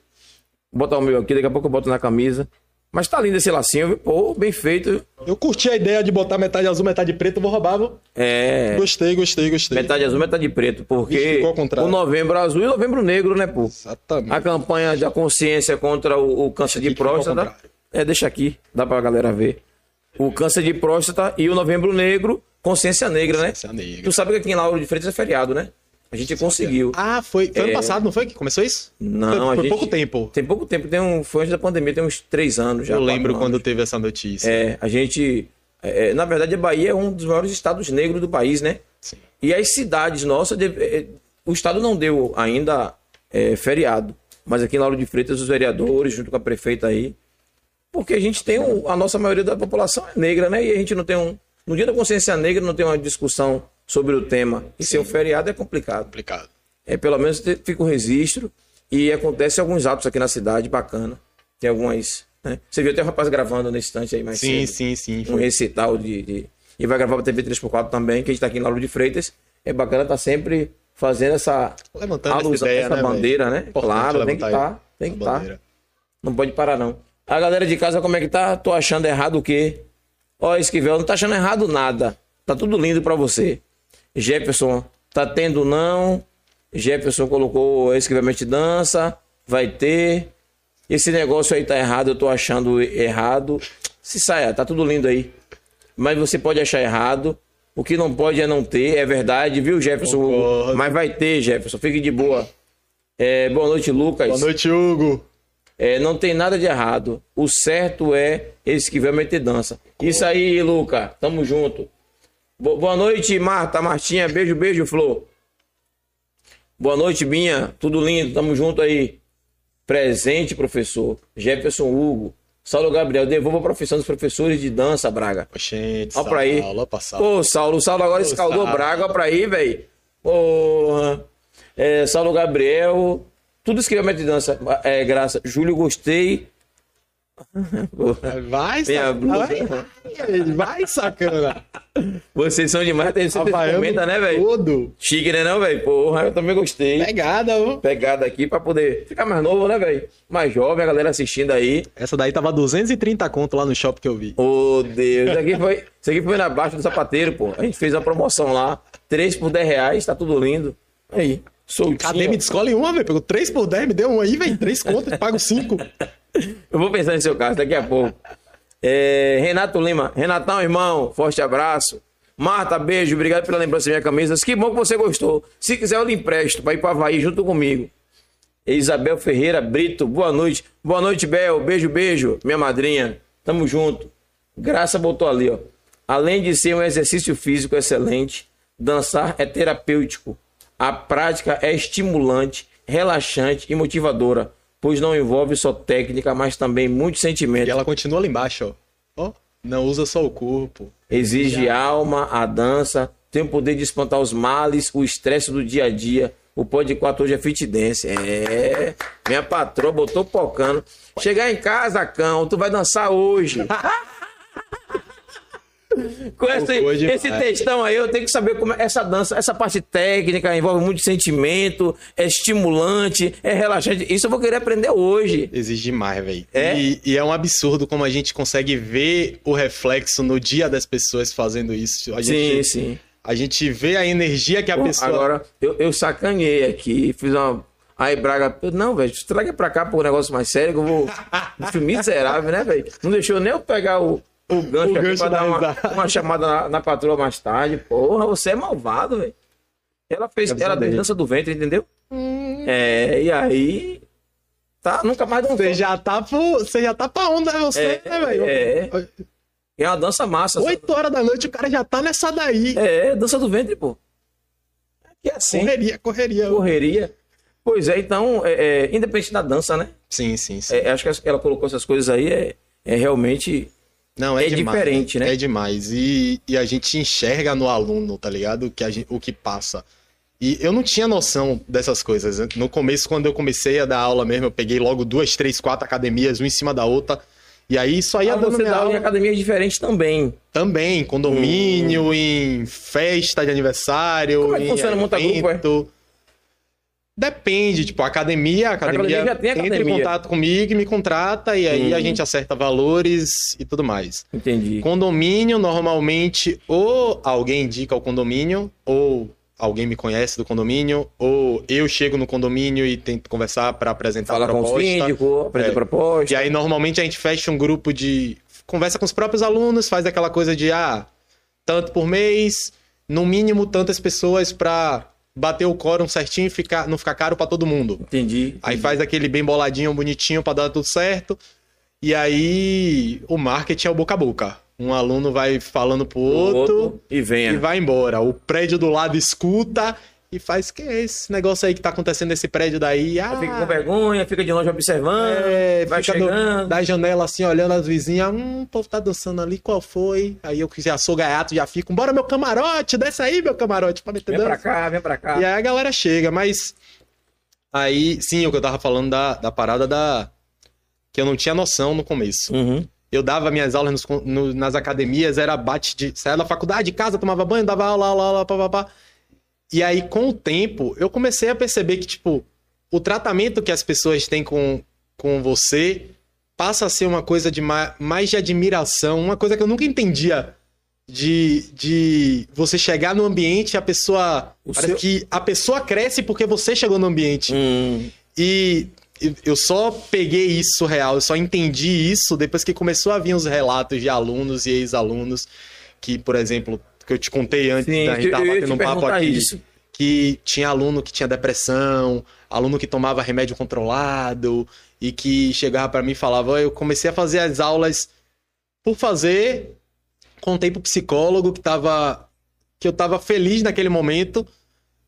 Vou botar o meu aqui, daqui a pouco eu boto na camisa. Mas tá lindo esse lacinho, viu? Pô, bem feito. Eu curti a ideia de botar metade azul, metade preto, vou roubar, viu? É. Gostei, gostei, gostei. Metade azul, metade preto, porque o novembro azul e o novembro negro, né, pô? Exatamente. A campanha da consciência contra o, o câncer de próstata. É, deixa aqui, dá pra galera ver. O câncer de próstata e o novembro negro Consciência Negra, né? Consciência Negra. Tu sabe que aqui em Lauro de Freitas é feriado, né? A gente conseguiu. Ah, foi, foi é... ano passado, não foi que começou isso? Não, foi, foi gente... pouco tempo. Tem pouco tempo, tem um, foi antes da pandemia, tem uns três anos já. Eu lembro anos. quando teve essa notícia. É, a gente. É, é, na verdade, a Bahia é um dos maiores estados negros do país, né? Sim. E as cidades nossas, é, o estado não deu ainda é, feriado. Mas aqui em Lauro de Freitas, os vereadores, junto com a prefeita aí. Porque a gente tem um, a nossa maioria da população é negra, né? E a gente não tem um, no dia da consciência negra não tem uma discussão sobre o tema. E Sim. ser um feriado é complicado. Complicado. É, pelo menos fica o um registro e acontece alguns atos aqui na cidade, bacana. Tem algumas. Né? Você viu até o rapaz gravando nesse instante aí mais sim, cedo. Sim, sim, sim. Um recital de, de, E vai gravar para TV 3x4 também, que a gente está aqui em Lauro de Freitas. É bacana estar tá sempre fazendo essa. Levantando alusão, essa, ideia, essa né, bandeira, né? Claro, tem que estar. Tá, tem que estar. Tá. Não pode parar, não. A galera de casa, como é que tá? Tô achando errado o quê? Ó, Esquivel, não tá achando errado nada. Tá tudo lindo para você. Jefferson, tá tendo não. Jefferson colocou Esquivel Mente Dança. Vai ter. Esse negócio aí tá errado, eu tô achando errado. Se saia, tá tudo lindo aí. Mas você pode achar errado. O que não pode é não ter, é verdade, viu, Jefferson? Hugo? Mas vai ter, Jefferson. Fique de boa. É, boa noite, Lucas. Boa noite, Hugo. É, não tem nada de errado. O certo é esse que vai meter dança. Isso aí, Luca. Tamo junto. Boa noite, Marta, Martinha. Beijo, beijo, Flor. Boa noite, Binha. Tudo lindo. Tamo junto aí. Presente, professor. Jefferson Hugo. Saulo Gabriel, devolva a profissão dos professores de dança, Braga. Gente, Olha pra aí. Ô, Saulo, o Saulo agora Ô, escaldou Saulo. Braga. Olha pra aí, velho. Porra. É, Saulo Gabriel, tudo escreveu de dança. É, graça. Júlio, gostei. Vai, sacana. Vai, sacana. Vocês são demais. Tem sempre comenta, né, velho? Tudo. Chique, né, não, velho? Porra, eu também gostei. Pegada, viu? Pegada aqui pra poder ficar mais novo, né, velho? Mais jovem, a galera assistindo aí. Essa daí tava 230 conto lá no shopping que eu vi. Ô, oh, Deus. Isso aqui foi, isso aqui foi na baixa do sapateiro, pô. A gente fez a promoção lá. 3 por 10 reais, tá tudo lindo. Aí. Soltinho. Cadê? Me escolhe uma, velho. Pegou 3 por 10, me deu um aí, velho. 3 contas, pago 5. Eu vou pensar no seu caso daqui a pouco. É, Renato Lima. Renatão, irmão, forte abraço. Marta, beijo, obrigado pela lembrança da minha camisa. Que bom que você gostou. Se quiser, eu lhe empresto para ir para Havaí junto comigo. Isabel Ferreira Brito, boa noite. Boa noite, Bel. Beijo, beijo, minha madrinha. Tamo junto. Graça botou ali, ó. Além de ser um exercício físico excelente, dançar é terapêutico. A prática é estimulante, relaxante e motivadora, pois não envolve só técnica, mas também muito sentimento. E ela continua ali embaixo, ó. ó não usa só o corpo. Exige Já. alma, a dança, tem o poder de espantar os males, o estresse do dia a dia, o Pode 4 hoje é fit dance. É. Minha patroa botou pocando. Chegar em casa, cão, tu vai dançar hoje. Com esse, esse textão aí, eu tenho que saber como é essa dança, essa parte técnica envolve muito sentimento, é estimulante, é relaxante. Isso eu vou querer aprender hoje. Exige demais, velho. É? E, e, é um absurdo como a gente consegue ver o reflexo no dia das pessoas fazendo isso. A gente, sim, sim. A gente vê a energia que a pessoa. Agora, eu, eu sacanhei aqui, fiz uma. Aí Braga, não, velho, traga pra cá pro um negócio mais sério que eu vou. Um miserável, né, velho? Não deixou nem eu pegar o, o gancho, o aqui gancho pra dar uma, uma, chamada na, na, patroa mais tarde. Porra, você é malvado, velho. Ela fez, ela fez dança do ventre, entendeu? Hum. É, e aí. Tá, nunca mais dançou. Você já tá pro, você já tá pra onda, você, é, né, velho? É. É uma dança massa. 8 horas da noite o cara já tá nessa daí. É, dança do ventre, pô. Que é assim. Correria, correria. Correria. Pois é, então, é, é, independente da dança, né? Sim, sim, sim. É, acho que ela colocou essas coisas aí, é, é realmente. Não, é, é demais, diferente, né? É demais. E, e a gente enxerga no aluno, tá ligado? Que gente, o que passa. E eu não tinha noção dessas coisas. No começo, quando eu comecei a dar aula mesmo, eu peguei logo duas, três, quatro academias, uma em cima da outra. E aí só ia ah, dando você dá aula em academia diferente também. Também, condomínio, hum. em festa de aniversário. Como é que funciona monta grupo, é? Depende, tipo, a academia, a academia, a academia tem academia. entra em contato comigo e me contrata, e aí a uhum. gente acerta valores e tudo mais. Entendi. Condomínio, normalmente, ou alguém indica o condomínio, ou alguém me conhece do condomínio, ou eu chego no condomínio e tento conversar para apresentar Fala a proposta. com o síndico, apresenta é. proposta. E aí, normalmente, a gente fecha um grupo de... Conversa com os próprios alunos, faz aquela coisa de, ah, tanto por mês, no mínimo tantas pessoas para bater o quórum certinho e ficar, não ficar caro para todo mundo. Entendi, entendi. Aí faz aquele bem boladinho, bonitinho para dar tudo certo. E aí o marketing é o boca a boca. Um aluno vai falando pro outro, outro e vem e vai embora. O prédio do lado escuta e faz que é esse negócio aí que tá acontecendo nesse prédio daí. Ah, fica com vergonha, fica de longe observando, é, vai chegando. Do, da janela assim, olhando as vizinhas, hum, o povo tá dançando ali, qual foi? Aí eu que já sou gaiato, já fico, bora meu camarote, desce aí meu camarote pra meter Vem dança. pra cá, vem pra cá. E aí a galera chega, mas aí, sim, o que eu tava falando da, da parada da... que eu não tinha noção no começo. Uhum. Eu dava minhas aulas nos, no, nas academias, era bate de. Saia da faculdade, casa, tomava banho, dava aula, aula, aula, papapá. E aí, com o tempo, eu comecei a perceber que, tipo, o tratamento que as pessoas têm com, com você passa a ser uma coisa de mais, mais de admiração, uma coisa que eu nunca entendia. De, de você chegar no ambiente a pessoa. O parece seu... que a pessoa cresce porque você chegou no ambiente. Hum. E eu só peguei isso real, eu só entendi isso depois que começou a vir os relatos de alunos e ex-alunos que, por exemplo, que eu te contei antes Sim, da gente estar batendo um papo aqui, isso. que tinha aluno que tinha depressão, aluno que tomava remédio controlado e que chegava para mim e falava, eu comecei a fazer as aulas por fazer, contei pro psicólogo que tava que eu tava feliz naquele momento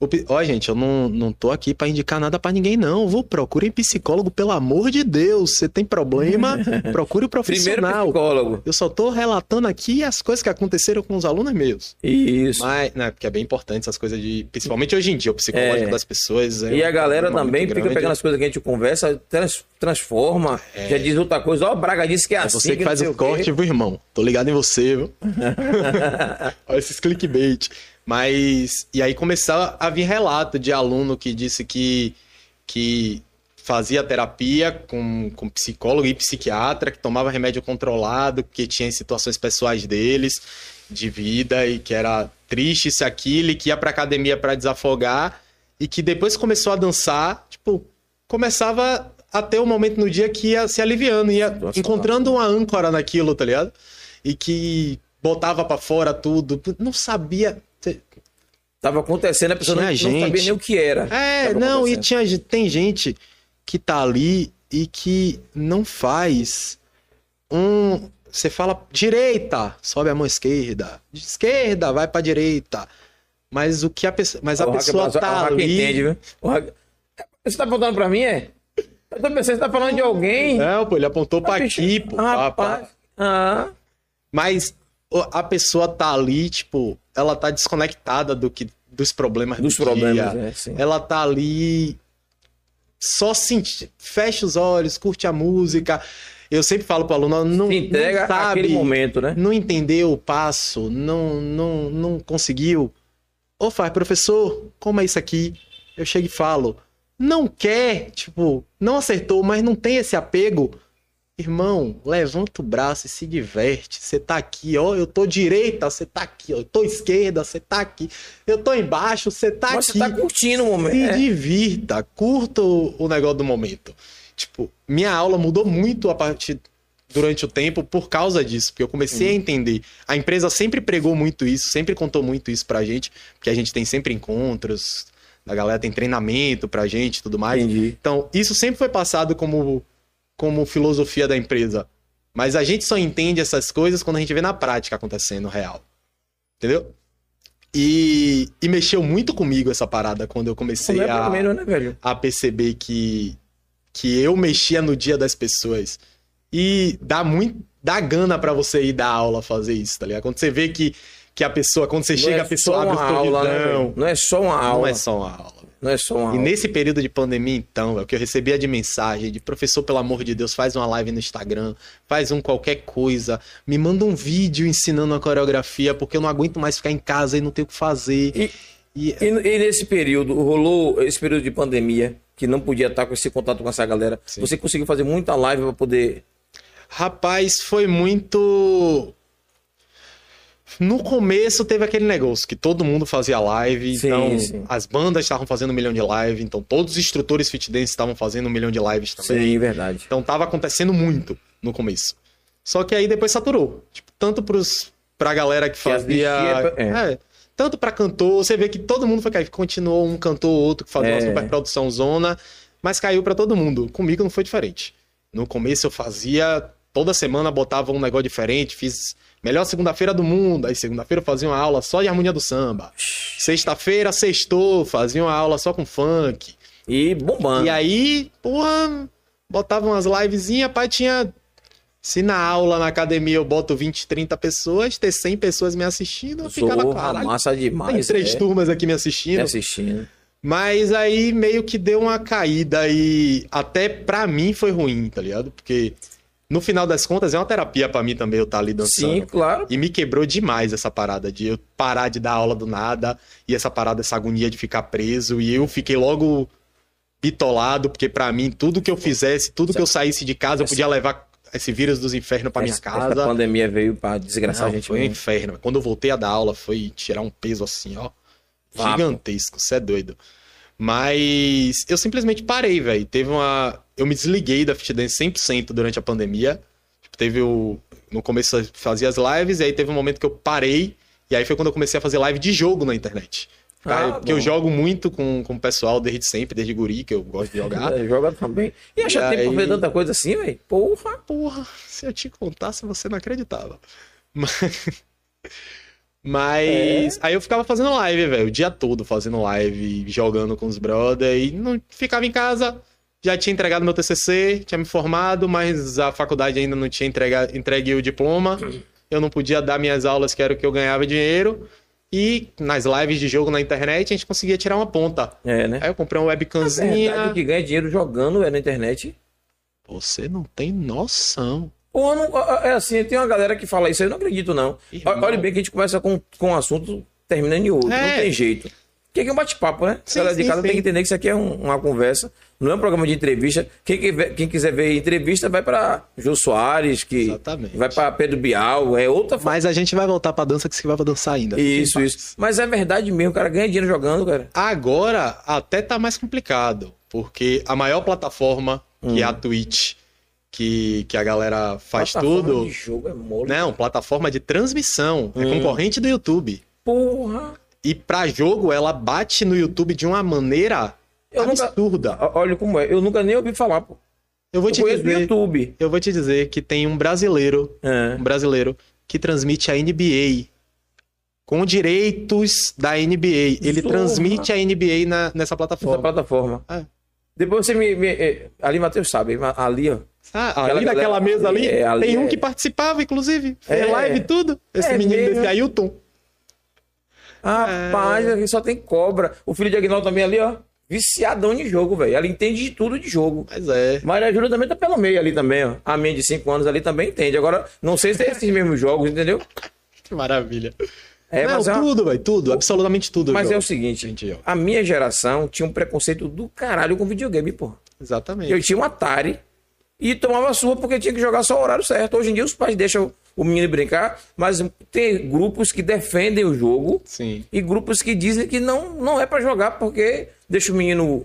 Ó, oh, gente, eu não, não tô aqui para indicar nada para ninguém, não. Vou procure psicólogo, pelo amor de Deus. Você tem problema, procure o profissional. Primeiro psicólogo. Eu só tô relatando aqui as coisas que aconteceram com os alunos meus. Isso. Mas, né, porque é bem importante essas coisas de. Principalmente hoje em dia, o psicológico é. das pessoas. É e a galera também fica grande. pegando as coisas que a gente conversa, trans, transforma, é. já diz outra coisa. Ó, oh, Braga disse que é, é assim. Você que, que faz o corte, viu, irmão? Tô ligado em você, viu? Olha esses clickbait. Mas. E aí começou a vir relato de aluno que disse que, que fazia terapia com, com psicólogo e psiquiatra, que tomava remédio controlado, que tinha situações pessoais deles, de vida, e que era triste isso aquilo, e que ia pra academia para desafogar, e que depois começou a dançar, tipo, começava a ter um momento no dia que ia se aliviando, ia Nossa, encontrando uma âncora naquilo, tá ligado? E que botava para fora tudo, não sabia Tava acontecendo, a pessoa não, não, sabia nem o que era. É, não, e tinha, tem gente que tá ali e que não faz um. Você fala direita, sobe a mão esquerda. Esquerda, vai pra direita. Mas o que a pessoa. Mas a o pessoa tá ali. Entende, viu? Hack... Você tá apontando pra mim, é? Eu tô pensando que você tá falando de alguém. Não, pô, ele apontou pra aqui, pô. Rapaz. Ah. Mas a pessoa tá ali, tipo, ela tá desconectada do que dos problemas dos do problemas, dia. É, sim. Ela tá ali só sente, fecha os olhos, curte a música. Eu sempre falo para o aluno, não, Se entrega não sabe, aquele momento, né? Não entendeu o passo, não, não, não conseguiu. Ô, faz, professor, como é isso aqui? Eu chego e falo, não quer, tipo, não acertou, mas não tem esse apego Irmão, levanta o braço e se diverte. Você tá aqui, ó. Eu tô direita, você tá aqui, ó. Eu tô esquerda, você tá aqui. Eu tô embaixo, você tá Mas aqui. Você tá curtindo o momento. Se é. divirta, curta o, o negócio do momento. Tipo, minha aula mudou muito a partir durante o tempo por causa disso, porque eu comecei a entender. A empresa sempre pregou muito isso, sempre contou muito isso pra gente, porque a gente tem sempre encontros, a galera tem treinamento pra gente e tudo mais. Entendi. Então, isso sempre foi passado como como filosofia da empresa. Mas a gente só entende essas coisas quando a gente vê na prática acontecendo real. Entendeu? E, e mexeu muito comigo essa parada quando eu comecei é a, primeiro, né, a perceber que, que eu mexia no dia das pessoas. E dá muito. dá gana para você ir dar aula fazer isso, tá ligado? Quando você vê que, que a pessoa, quando você não chega, é a pessoa abre o aula, né, Não é só uma aula. Não é só uma aula. Não é só uma E aula. nesse período de pandemia, então, é o que eu recebia de mensagem de professor, pelo amor de Deus, faz uma live no Instagram, faz um qualquer coisa, me manda um vídeo ensinando a coreografia, porque eu não aguento mais ficar em casa e não ter o que fazer. E, e, e, e nesse período, rolou esse período de pandemia, que não podia estar com esse contato com essa galera. Sim. Você conseguiu fazer muita live para poder. Rapaz, foi muito no começo teve aquele negócio que todo mundo fazia live, sim, então sim. as bandas estavam fazendo um milhão de lives, então todos os instrutores fit dance estavam fazendo um milhão de lives também. Sim, verdade. Então tava acontecendo muito no começo. Só que aí depois saturou. Tipo, tanto pros, pra galera que fazia. Que é. É, tanto pra cantor, você vê que todo mundo foi cair. Continuou um cantor ou outro que fazia é. uma super produção zona, mas caiu para todo mundo. Comigo não foi diferente. No começo eu fazia. Toda semana botava um negócio diferente, fiz Melhor segunda-feira do mundo. Aí segunda-feira fazia uma aula só de harmonia do samba. Sexta-feira, sextou, fazia uma aula só com funk. E bombando. E aí, porra, botava umas livezinhas, pai tinha... Se na aula, na academia, eu boto 20, 30 pessoas, ter 100 pessoas me assistindo, eu ficava, caralho, massa demais. Tem três é. turmas aqui me assistindo. Me assistindo. Mas aí meio que deu uma caída e até pra mim foi ruim, tá ligado? Porque no final das contas, é uma terapia para mim também eu estar tá ali dançando. Sim, claro. E me quebrou demais essa parada de eu parar de dar aula do nada e essa parada, essa agonia de ficar preso. E eu fiquei logo bitolado, porque para mim, tudo que eu fizesse, tudo que eu saísse de casa, eu podia levar esse vírus dos infernos para minha casa. A pandemia veio para desgraçar Não, a gente. Foi um inferno. Quando eu voltei a dar aula, foi tirar um peso assim, ó. Vapo. Gigantesco, você é doido. Mas eu simplesmente parei, velho. Teve uma. Eu me desliguei da Fit Dance 100% durante a pandemia. Tipo, teve o. No começo fazia as lives, e aí teve um momento que eu parei. E aí foi quando eu comecei a fazer live de jogo na internet. Ah, porque eu jogo muito com, com o pessoal desde sempre, desde guri, que eu gosto de jogar. É, joga também. E acha tempo aí... pra fazer tanta coisa assim, velho? Porra! Porra! Se eu te contasse, você não acreditava. Mas. Mas é. aí eu ficava fazendo live, velho, o dia todo fazendo live, jogando com os brothers e não ficava em casa. Já tinha entregado meu TCC, tinha me formado, mas a faculdade ainda não tinha entregue, entregue o diploma. Eu não podia dar minhas aulas, que era o que eu ganhava dinheiro. E nas lives de jogo na internet a gente conseguia tirar uma ponta. É, né? Aí eu comprei uma webcamzinha. A que ganha dinheiro jogando é na internet. Você não tem noção. Ou não, é assim, tem uma galera que fala isso, eu não acredito, não. Irmão. Olha bem que a gente começa com, com um assunto, termina em outro, é. não tem jeito. Porque aqui é um bate-papo, né? Sim, galera de casa sim. tem que entender que isso aqui é um, uma conversa, não é um programa de entrevista. Quem, quem quiser ver entrevista vai para Jô Soares, que Exatamente. vai para Pedro Bial, é outra. Mas a gente vai voltar para dança que você vai pra dançar ainda. Isso, isso. Mas é verdade mesmo, o cara ganha dinheiro jogando, cara. Agora até tá mais complicado, porque a maior plataforma, hum. que é a hum. Twitch, que, que a galera faz plataforma tudo. De jogo é mole. Não, plataforma de transmissão. É hum. É concorrente do YouTube. Porra! E pra jogo, ela bate no YouTube de uma maneira Eu absurda. Nunca, olha como é, eu nunca nem ouvi falar, pô. Eu vou eu te dizer, YouTube. Eu vou te dizer que tem um brasileiro, é. um brasileiro que transmite a NBA com direitos da NBA. Ele transmite a NBA na, nessa plataforma. Nessa plataforma. É. Depois você me, me eh, ali Matheus sabe, ali ó. Ah, ali naquela mesa ali, é, ali tem um é... que participava, inclusive. É, live e tudo. Esse é menino mesmo. desse Ailton. Rapaz, é. aqui só tem cobra. O filho de Aguinaldo também ali, ó. Viciadão de jogo, velho. Ela entende de tudo de jogo. Mas é. Maria Júlia também tá pelo meio ali também, ó. A minha de 5 anos ali também entende. Agora, não sei se é esses mesmos jogos, entendeu? Que maravilha. É, não, mas é tudo, velho, tudo, absolutamente tudo. Mas jogo. é o seguinte, gente, a minha geração tinha um preconceito do caralho com videogame, pô. Exatamente. Eu tinha um Atari e tomava sua porque tinha que jogar só o horário certo. Hoje em dia os pais deixam o menino brincar, mas tem grupos que defendem o jogo Sim. e grupos que dizem que não, não é para jogar porque deixa o menino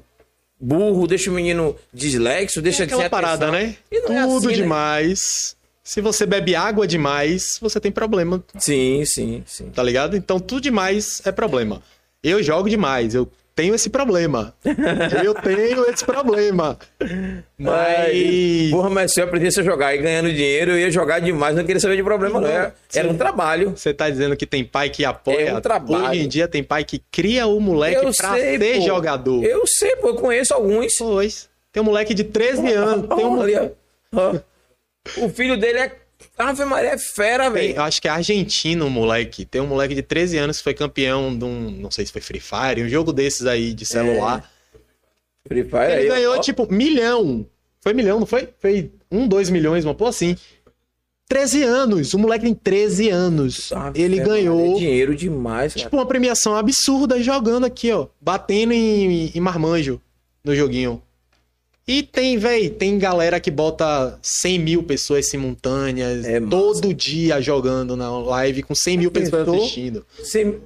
burro, deixa o menino dislexo, deixa é aquela de parada, né? Tudo é assim, né? demais. Né? Se você bebe água demais, você tem problema. Sim, sim, sim. Tá ligado? Então tudo demais é problema. Eu jogo demais, eu tenho esse problema. eu tenho esse problema. Mas. Porra, mas se eu aprendesse a jogar e ganhando dinheiro, eu ia jogar demais, não queria saber de problema, não. Era, era um trabalho. Você tá dizendo que tem pai que apoia. É um trabalho. Hoje em dia tem pai que cria o moleque eu pra sei, ser pô. jogador. Eu sei, pô, eu conheço alguns. Pois. Tem um moleque de 13 anos. Tem um... O filho dele é Ave Maria é fera, velho. Eu acho que é argentino, moleque. Tem um moleque de 13 anos que foi campeão de um. Não sei se foi Free Fire, um jogo desses aí de celular. É. Free Fire Ele aí, ganhou, ó. tipo, milhão. Foi milhão, não foi? Foi um, dois milhões, uma pô assim. 13 anos. O moleque tem 13 anos. Ah, ele ganhou. É dinheiro demais, cara. Tipo, uma premiação absurda jogando aqui, ó. Batendo em, em marmanjo no joguinho. E tem, véi, tem galera que bota 100 mil pessoas simultâneas é todo dia jogando na live com 100 mil pessoas assistindo. 100...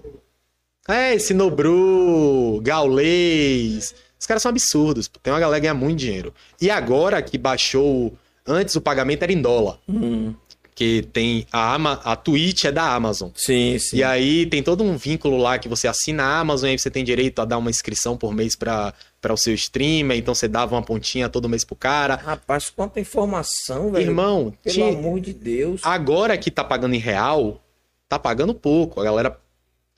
É, esse Nobru, Gaulês. Os caras são absurdos. Tem uma galera que ganha muito dinheiro. E agora que baixou. Antes o pagamento era em dólar. Hum. Que tem a, Ama, a Twitch é da Amazon. Sim, sim. E aí tem todo um vínculo lá que você assina a Amazon e aí você tem direito a dar uma inscrição por mês para para o seu streamer, então você dava uma pontinha todo mês pro cara. Rapaz, quanta informação, velho. Irmão, pelo tinha... amor de Deus. Agora que tá pagando em real, tá pagando pouco. A galera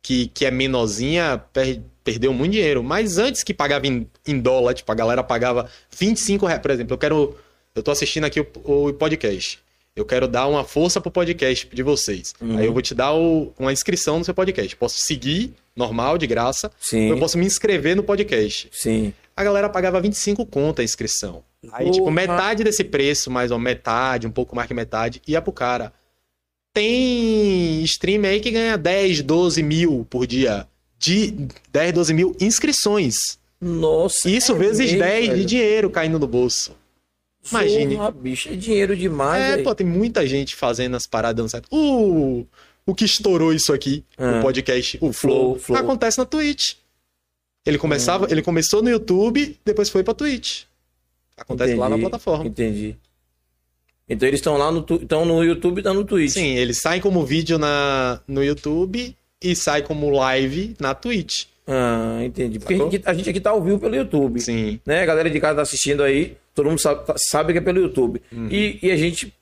que, que é menorzinha per... perdeu muito dinheiro. Mas antes que pagava em, em, dólar, tipo, a galera pagava 25 reais. Por exemplo, eu quero. Eu tô assistindo aqui o, o podcast. Eu quero dar uma força pro podcast de vocês. Uhum. Aí eu vou te dar o, uma inscrição no seu podcast. Posso seguir normal, de graça. Sim. Eu posso me inscrever no podcast. Sim. A galera pagava 25 conto a inscrição. Aí, Porra. tipo, metade desse preço, mais ou metade, um pouco mais que metade, ia pro cara. Tem stream aí que ganha 10, 12 mil por dia. De 10, 12 mil inscrições. Nossa. Isso é vezes mesmo, 10 velho. de dinheiro caindo no bolso. Imagine. Porra, bicho, é dinheiro demais. É, pô, tem muita gente fazendo as paradas. Uh, o que estourou isso aqui, ah. o podcast, o Flow, Flow, acontece na Twitch. Ele começava, hum. ele começou no YouTube, depois foi pra Twitch. Acontece entendi, lá na plataforma. Entendi. Então eles estão lá no, estão no YouTube e estão no Twitch. Sim, eles saem como vídeo na, no YouTube e saem como live na Twitch. Ah, entendi. Porque a gente, a gente, aqui tá ao vivo pelo YouTube. Sim. Né? A galera de casa tá assistindo aí, todo mundo sabe, sabe que é pelo YouTube. Uhum. E, e a gente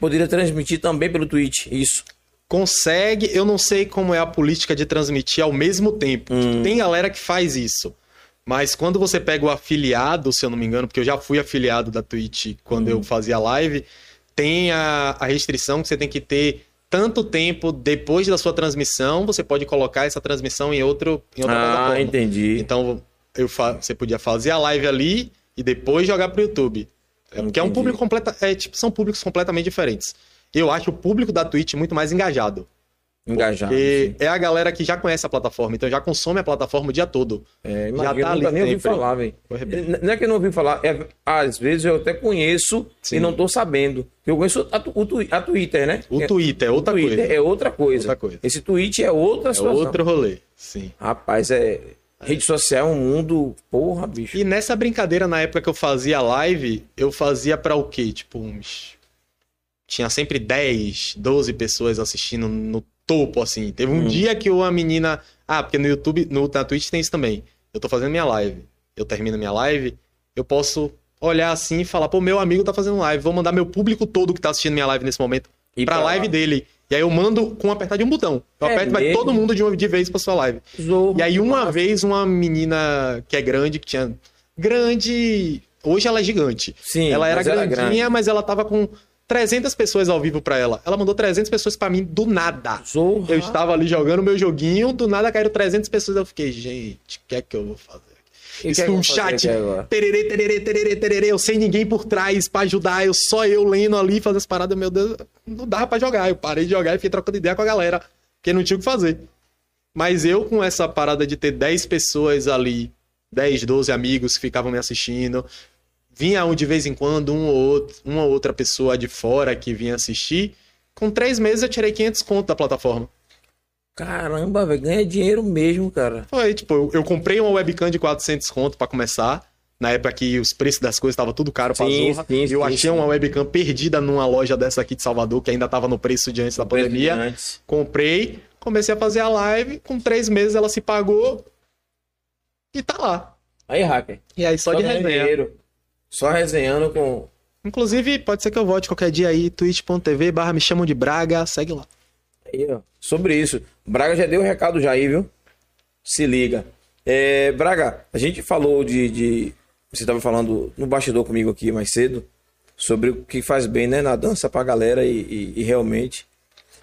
poderia transmitir também pelo Twitch, isso consegue, eu não sei como é a política de transmitir ao mesmo tempo. Hum. Tem galera que faz isso. Mas quando você pega o afiliado, se eu não me engano, porque eu já fui afiliado da Twitch quando hum. eu fazia live, tem a, a restrição que você tem que ter tanto tempo depois da sua transmissão, você pode colocar essa transmissão em, outro, em outra ah, plataforma. Ah, entendi. Então eu você podia fazer a live ali e depois jogar pro YouTube. É, porque é um público completa, é, tipo, são públicos completamente diferentes eu acho o público da Twitch muito mais engajado. Engajado. Porque é a galera que já conhece a plataforma, então já consome a plataforma o dia todo. É, já tá eu nunca nem ouvi falar, velho. Não é que eu não ouvi falar, é, às vezes eu até conheço Sim. e não tô sabendo. Eu conheço a, o, a Twitter, né? O Twitter é outra o Twitter coisa. É outra coisa. outra coisa. Esse tweet é outra é situação. É outro rolê, sim. Rapaz, é... Rede social é um mundo, porra, bicho. E nessa brincadeira, na época que eu fazia live, eu fazia para o quê? Tipo, uns tinha sempre 10, 12 pessoas assistindo no topo, assim. Teve um hum. dia que uma menina. Ah, porque no YouTube, no, na Twitch tem isso também. Eu tô fazendo minha live. eu termino minha live, eu posso olhar assim e falar, pô, meu amigo tá fazendo live, vou mandar meu público todo que tá assistindo minha live nesse momento e pra, pra live dele. E aí eu mando com apertar de um botão. Eu é aperto e vai todo mundo de uma de vez pra sua live. Zorro, e aí uma nossa. vez uma menina que é grande, que tinha grande, hoje ela é gigante. Sim, ela era grandinha, era mas ela tava com 300 pessoas ao vivo pra ela. Ela mandou 300 pessoas pra mim do nada. Zorra. Eu estava ali jogando meu joguinho, do nada caíram 300 pessoas. Eu fiquei, gente, o que é que eu vou fazer? Isso é um chat, tererê, tererê, tererê, tererê, eu sem ninguém por trás pra ajudar, eu só eu lendo ali, fazendo as paradas, meu Deus, não dava pra jogar. Eu parei de jogar e fiquei trocando ideia com a galera, porque não tinha o que fazer. Mas eu, com essa parada de ter 10 pessoas ali, 10, 12 amigos que ficavam me assistindo, vinha um de vez em quando, um ou outro, uma outra pessoa de fora que vinha assistir. Com três meses eu tirei 500 conto da plataforma. Caramba, velho, ganha dinheiro mesmo, cara. Foi, tipo, eu, eu comprei uma webcam de 400 conto para começar. Na época que os preços das coisas estavam tudo caro pra sim, zorra. Sim, eu sim, achei sim. uma webcam perdida numa loja dessa aqui de Salvador, que ainda tava no preço de antes da pandemia. Antes. Comprei, comecei a fazer a live. Com três meses ela se pagou. E tá lá. Aí, hacker. E aí, só, só de resenha. Dinheiro. Só resenhando com. Inclusive, pode ser que eu volte qualquer dia aí, twitch.tv barra me chamam de Braga, segue lá. Aí, ó. Sobre isso. Braga já deu o um recado já aí, viu? Se liga. É, Braga, a gente falou de. de você estava falando no bastidor comigo aqui mais cedo sobre o que faz bem né, na dança pra galera e, e, e realmente.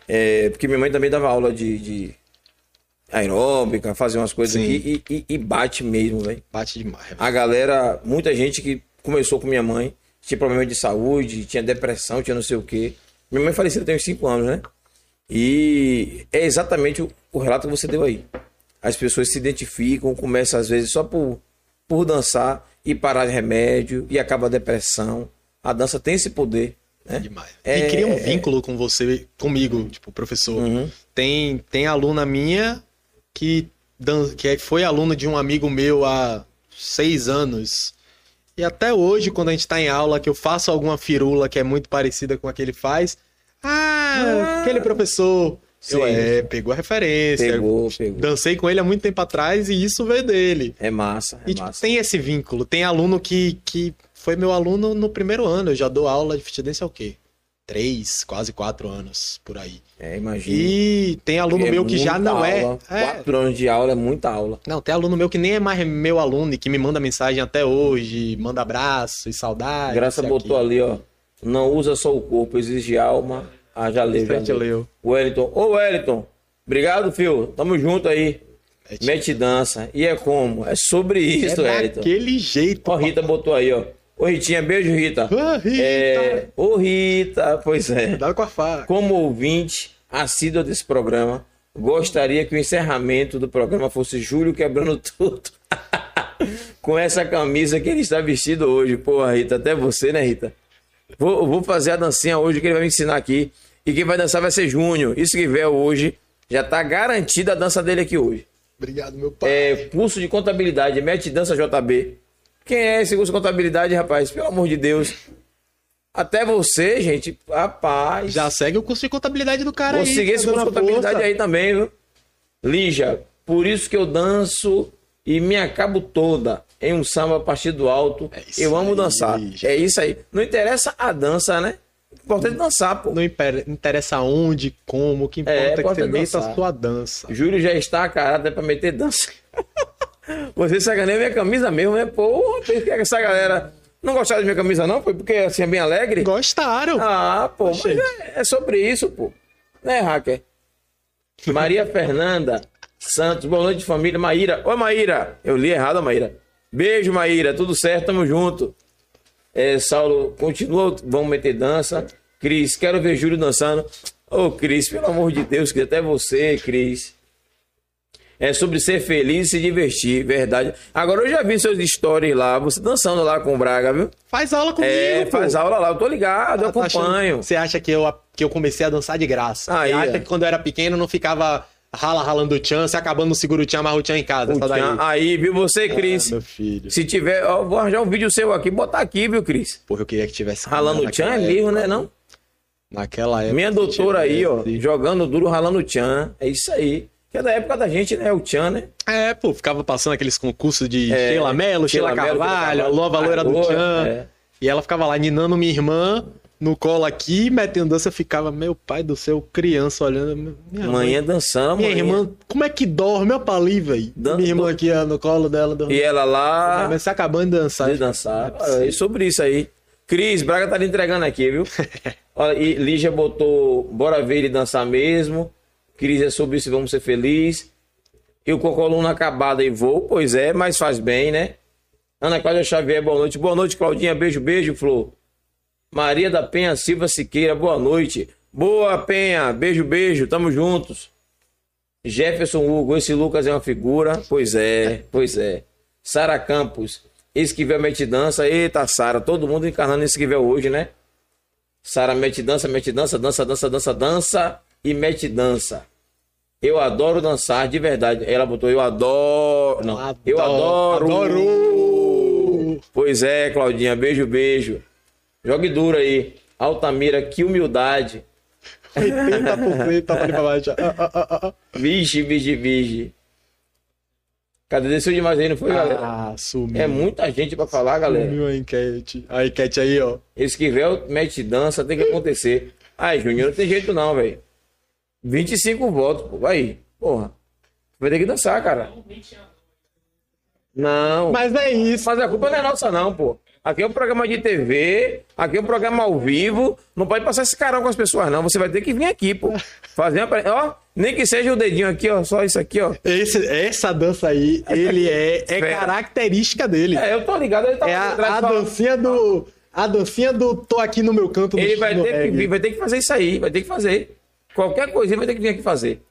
É, porque minha mãe também dava aula de, de aeróbica, fazia umas coisas Sim. aqui e, e, bate mesmo, velho. Bate demais. Véio. A galera, muita gente que começou com minha mãe, tinha problema de saúde, tinha depressão, tinha não sei o quê. Minha mãe faleceu tem uns 5 anos, né? E é exatamente o, o, relato que você deu aí. As pessoas se identificam, começam às vezes só por, por dançar e parar de remédio e acaba a depressão. A dança tem esse poder. Né? Demais. É, e cria um vínculo com você, comigo, tipo, professor. Uhum. Tem, tem aluna minha que, que foi aluna de um amigo meu há seis anos. E até hoje, quando a gente tá em aula, que eu faço alguma firula que é muito parecida com a que ele faz. Ah, ah aquele professor. Sim. Eu, é, pegou a referência. Pegou, pegou. Dancei com ele há muito tempo atrás e isso veio dele. É massa. É e tipo, tem esse vínculo. Tem aluno que, que foi meu aluno no primeiro ano. Eu já dou aula de fit dance há o quê? Três, quase quatro anos por aí. É, imagina. E tem aluno é meu que já não é. aula. é. Quatro anos de aula é muita aula. Não, tem aluno meu que nem é mais meu aluno e que me manda mensagem até hoje, manda abraço e saudade. Graça botou aqui. ali, ó. Não usa só o corpo, exige alma. Ah, já leu, já leu. Wellington. Ô, Wellington. Obrigado, filho. Tamo junto aí. Mete dança. E é como? É sobre isso, é Wellington. Daquele jeito. Ó, Rita botou aí, ó. Ô, Ritinha, beijo, Rita. Ô, Rita. É... Ô, Rita, pois é. Cuidado com a faca. Como ouvinte assíduo desse programa, gostaria que o encerramento do programa fosse Júlio quebrando tudo. com essa camisa que ele está vestido hoje. Porra, Rita, até você, né, Rita? Vou, vou fazer a dancinha hoje que ele vai me ensinar aqui. E quem vai dançar vai ser Júnior. Isso que vier hoje, já está garantida a dança dele aqui hoje. Obrigado, meu pai. É, curso de contabilidade, mete dança JB. Quem é esse curso de contabilidade, rapaz? Pelo amor de Deus. Até você, gente, rapaz. Já segue o curso de contabilidade do cara Vou aí. Vou seguir esse curso de contabilidade força. aí também, viu? Lígia, por isso que eu danço e me acabo toda em um samba a partir do alto. É eu amo aí, dançar. Lígia. É isso aí. Não interessa a dança, né? Importante dançar, pô. Não interessa onde, como, o que importa é, é que você meta a sua dança. Júlio já está, cara, até pra meter dança. Você sacaneia minha camisa mesmo, né? Pô, por que essa galera não gostaram de minha camisa, não? Foi porque assim é bem alegre? Gostaram. Ah, pô, mas é, é, sobre isso, pô. Né, hacker? Maria Fernanda Santos, boa noite, família. Maíra. Oi, Maíra. Eu li errado, Maíra. Beijo, Maíra. Tudo certo, tamo junto. É, Saulo, continua, vamos meter dança. Cris, quero ver Júlio dançando. Ô, oh, Cris, pelo amor de Deus, que até você, Cris é sobre ser feliz e se divertir, verdade. Agora eu já vi seus stories lá, você dançando lá com o Braga, viu? Faz aula comigo. É, pô. faz aula lá, eu tô ligado, ah, eu tá acompanho. Achando, você acha que eu, que eu comecei a dançar de graça? Aí, você acha é. que quando eu era pequeno não ficava rala ralando o tchan, se acabando no seguro o tchan, amarra o tchan em casa. Tchan, aí, viu você, ah, Cris? Ah, meu filho. Se tiver, ó, vou arranjar um vídeo seu aqui, botar aqui, viu, Cris? Porra, eu queria que tivesse. Ralando o tchan é mesmo, né, não? Naquela época. Minha doutora aí, ó, jogando duro, ralando o tchan. É isso aí. Que é da época da gente, né? O Tchan, né? É, pô, ficava passando aqueles concursos de é, Sheila Mello, Sheila, Sheila Carvalho, a Nova Loira do Tchan. É. E ela ficava lá ninando minha irmã no colo aqui, metendo dança, ficava, meu pai do céu, criança olhando. Minha manhã mãe, dançando, Minha manhã. irmã, como é que dorme? Olha pra ali, velho. Minha irmã aqui no colo dela. Dormindo. E ela lá. Você acabando de dançar. De dançar. É e sobre isso aí. Cris, Braga tá lhe entregando aqui, viu? Olha, e Lígia botou, bora ver ele dançar mesmo. Cris é sobre isso, vamos ser felizes. E o Cocoluna acabada e voo, pois é, mas faz bem, né? Ana Cláudia Xavier, boa noite. Boa noite, Claudinha. Beijo, beijo, Flor. Maria da Penha Silva Siqueira, boa noite. Boa, Penha. Beijo, beijo. Tamo juntos. Jefferson Hugo, esse Lucas é uma figura. Pois é, pois é. Sara Campos, Esquivel mete dança. Eita, Sara, todo mundo encarnando Esquivel hoje, né? Sara mete dança, mete dança, dança, dança, dança, dança e mete dança. Eu adoro dançar, de verdade. Ela botou eu adoro. Não, adoro, eu adoro. Adoro. Pois é, Claudinha, beijo, beijo. Jogue duro aí. Altamira, que humildade. 80% tá pra baixo. Ah, ah, ah, ah. Vige, vige, vige. Cadê? Desceu demais aí, não foi, galera? Ah, sumiu. É muita gente pra falar, galera. Sumiu a enquete. A enquete aí, ó. Esquivel, mete dança, tem que acontecer. Ai, Júnior, não tem jeito não, velho. 25 votos, pô. Aí, porra. Vai ter que dançar, cara. Não. Mas é isso. Mas a culpa não é nossa, não, pô. Aqui é um programa de TV, aqui é um programa ao vivo. Não pode passar esse carão com as pessoas, não. Você vai ter que vir aqui, pô. Fazer uma. Ó, nem que seja o dedinho aqui, ó. Só isso aqui, ó. Esse, essa dança aí, ele é, é característica dele. É, eu tô ligado. Ele tá é a, a dancinha do. A dancinha do tô aqui no meu canto. Ele vai ter, que vai ter que fazer isso aí. Vai ter que fazer. Qualquer coisinha vai ter que vir aqui fazer.